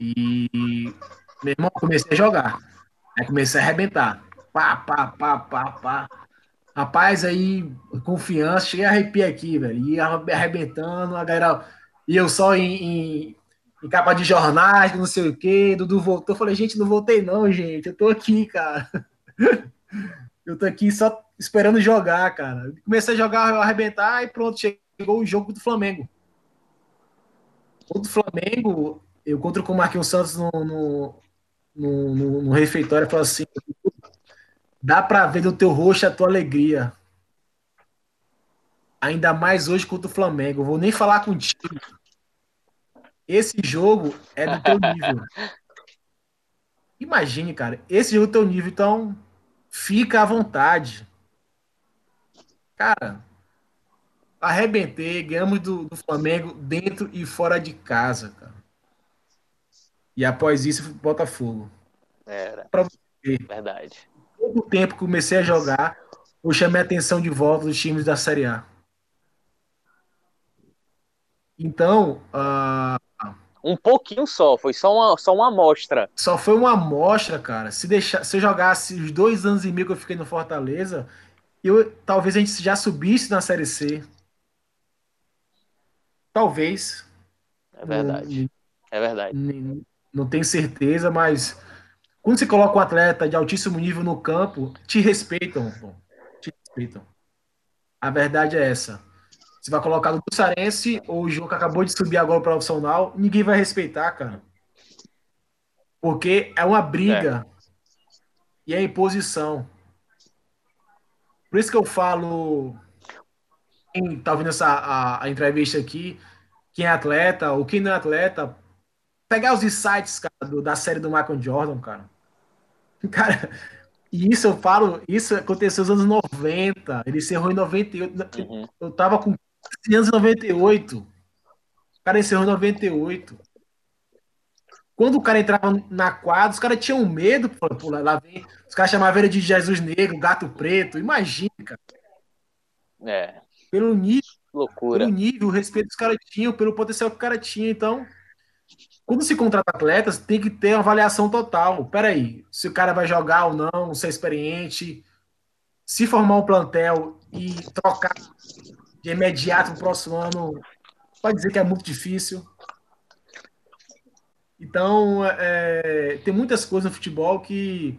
Speaker 4: E, meu irmão, comecei a jogar. Aí comecei a arrebentar. Pá, pá, pá, pá, pá. Rapaz, aí, confiança, cheguei a arrepiar aqui, velho. Ia arrebentando, a galera. E eu só em, em, em capa de jornais, não sei o quê. Dudu voltou. Falei, gente, não voltei, não, gente. Eu tô aqui, cara. [LAUGHS] Eu tô aqui só esperando jogar, cara. Comecei a jogar, arrebentar e pronto, chegou o jogo do Flamengo. O do Flamengo, eu encontro com o Marquinhos Santos no, no, no, no, no refeitório e falo assim: dá pra ver no teu rosto a tua alegria. Ainda mais hoje contra o Flamengo. Eu vou nem falar contigo. Esse jogo é do teu nível. Imagine, cara, esse jogo é do teu nível, então fica à vontade. Cara, arrebentei, ganhamos do, do Flamengo dentro e fora de casa, cara. E após isso, Botafogo.
Speaker 2: Era,
Speaker 4: Pra você ver,
Speaker 2: verdade.
Speaker 4: todo o tempo que comecei a jogar, eu chamei a atenção de volta dos times da Série A. Então, ah,
Speaker 2: Um pouquinho só, foi só uma, só uma amostra.
Speaker 4: só foi uma amostra, cara. Se, deixar, se eu jogasse os dois anos e meio que eu fiquei no Fortaleza, eu, talvez a gente já subisse na Série C. Talvez.
Speaker 2: É verdade. É verdade.
Speaker 4: Não, não tenho certeza, mas quando você coloca um atleta de altíssimo nível no campo, te respeitam. Te respeitam. A verdade é essa. Você vai colocar no Bussarense ou o João que acabou de subir agora para o profissional, ninguém vai respeitar, cara. Porque é uma briga e é imposição. Por isso que eu falo, quem tá ouvindo essa, a, a entrevista aqui, quem é atleta ou quem não é atleta, pegar os insights, cara, do- da série do Michael Jordan, cara. Cara, e isso eu falo, isso aconteceu nos anos 90, ele encerrou em 98.
Speaker 2: Uhum.
Speaker 4: Eu tava com 15 anos em 98. O cara encerrou em 98. Quando o cara entrava na quadra, os caras tinham medo, pô, pô, lá- vem, os caras chamavam ele de Jesus Negro, Gato Preto. Imagina, cara,
Speaker 2: É,
Speaker 4: pelo nível
Speaker 2: loucura.
Speaker 4: pelo nível, o respeito que os caras tinham, pelo potencial que o cara tinha. Então, quando se contrata atletas, tem que ter uma avaliação total. Peraí, se o cara vai jogar ou não, se é experiente, se formar um plantel e trocar de imediato no próximo ano, pode dizer que é muito difícil. Então, é, tem muitas coisas no futebol que,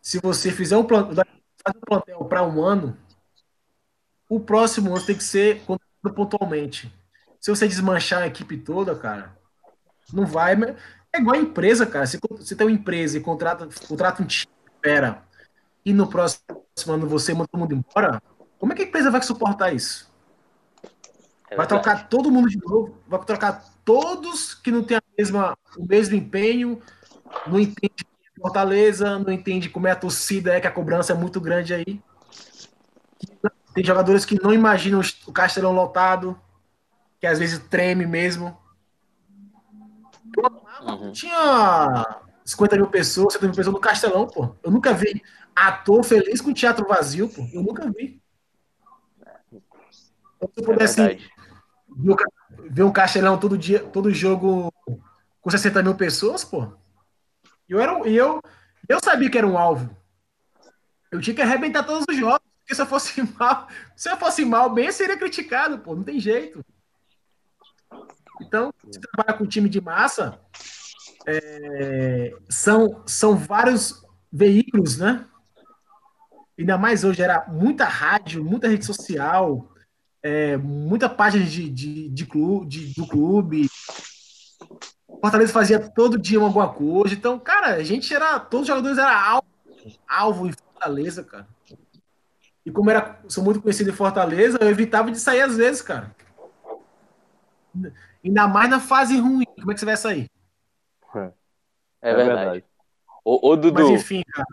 Speaker 4: se você fizer um, plan- fazer um plantel para um ano, o próximo ano tem que ser contratado pontualmente. Se você desmanchar a equipe toda, cara, não vai. mas É igual a empresa, cara. Se você tem uma empresa e contrata, contrata um time, espera, e no próximo ano você manda todo mundo embora, como é que a empresa vai suportar isso?
Speaker 2: É
Speaker 4: Vai trocar todo mundo de novo, vai trocar todos que não têm a mesma, o mesmo empenho, não entende Fortaleza, não entende como é a torcida, é que a cobrança é muito grande aí. Tem jogadores que não imaginam o Castelão lotado, que às vezes treme mesmo.
Speaker 2: Uhum.
Speaker 4: Tinha 50 mil pessoas, 70 mil pessoas no Castelão, pô. Eu nunca vi ator feliz com teatro vazio, pô. Eu nunca vi. Então, se eu
Speaker 2: É
Speaker 4: pudesse
Speaker 2: verdade.
Speaker 4: ver o ver um Castelão todo dia, todo jogo com 60 mil pessoas, pô. Eu, era, eu, eu sabia que era um alvo. Eu tinha que arrebentar todos os jogos. Porque se eu fosse [LAUGHS] mal, se eu fosse mal, bem eu seria criticado, pô. Não tem jeito. Então, se trabalhar com time de massa, é, são, são vários veículos, né? Ainda mais hoje era muita rádio, muita rede social, é, muita página de, de, de clube, de- do clube. Fortaleza fazia todo dia alguma coisa. Então, cara, a gente era. Todos os jogadores eram alvo, alvo em Fortaleza, cara. E como era, sou muito conhecido em Fortaleza, eu evitava de sair às vezes, cara. Ainda mais na fase ruim. Como é que você vai sair?
Speaker 2: É, é verdade. verdade. Ô, ô, Dudu.
Speaker 4: Mas enfim, cara.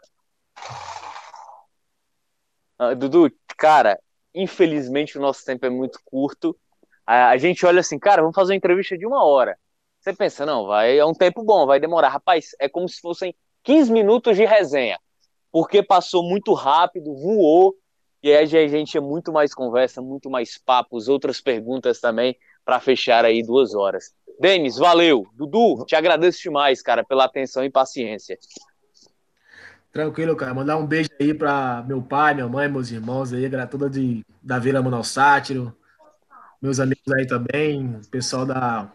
Speaker 2: Ah, Dudu, cara, infelizmente o nosso tempo é muito curto. A, a, gente olha assim, cara, vamos fazer uma entrevista de uma hora. Você pensa, não, vai, é um tempo bom, vai demorar. Rapaz, é como se fossem 15 minutos de resenha, porque passou muito rápido, voou, e aí a gente é muito mais conversa, muito mais papos, outras perguntas também, para fechar aí duas horas. Denis, valeu. Dudu, te agradeço demais, cara, pela atenção e paciência.
Speaker 4: Tranquilo, cara. Mandar um beijo aí para meu pai, minha mãe, meus irmãos aí, toda de, da Vila Manuel Sátiro, meus amigos aí também, pessoal da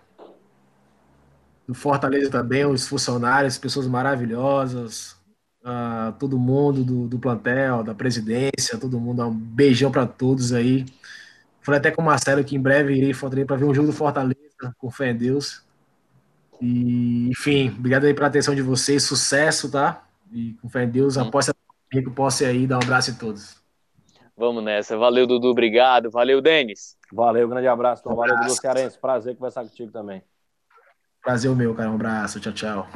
Speaker 4: do Fortaleza também, os funcionários, pessoas maravilhosas, uh, todo mundo do, do plantel, da presidência, todo mundo. Um beijão para todos aí. Falei até com o Marcelo que em breve irei Fortaleza para ver um jogo do Fortaleza, com fé em Deus. E, enfim, obrigado aí pela atenção de vocês, sucesso, tá? E com fé em Deus, após que eu possa aí dar um abraço a todos.
Speaker 2: Vamos nessa. Valeu, Dudu. Obrigado. Valeu, Denis.
Speaker 3: Valeu, grande abraço. Um Valeu, Dudu Cearense. Prazer conversar contigo também.
Speaker 4: Prazer o meu, cara. Um abraço. Tchau, tchau.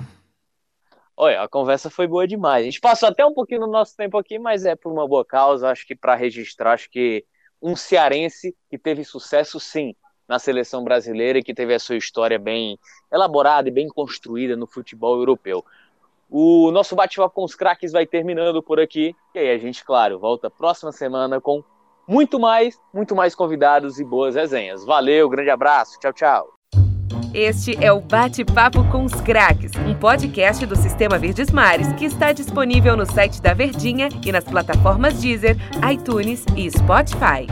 Speaker 2: Olha, a conversa foi boa demais. A gente passou até um pouquinho do nosso tempo aqui, mas é por uma boa causa. Acho que para registrar, acho que um cearense que teve sucesso, sim, na seleção brasileira e que teve a sua história bem elaborada e bem construída no futebol europeu. O nosso bate-papo com os craques vai terminando por aqui. E aí a gente, claro, volta próxima semana com muito mais, muito mais convidados e boas resenhas. Valeu, grande abraço, tchau, tchau.
Speaker 1: Este é o Bate-Papo com os Craques, um podcast do Sistema Verdes Mares que está disponível no site da Verdinha e nas plataformas Deezer, iTunes e Spotify.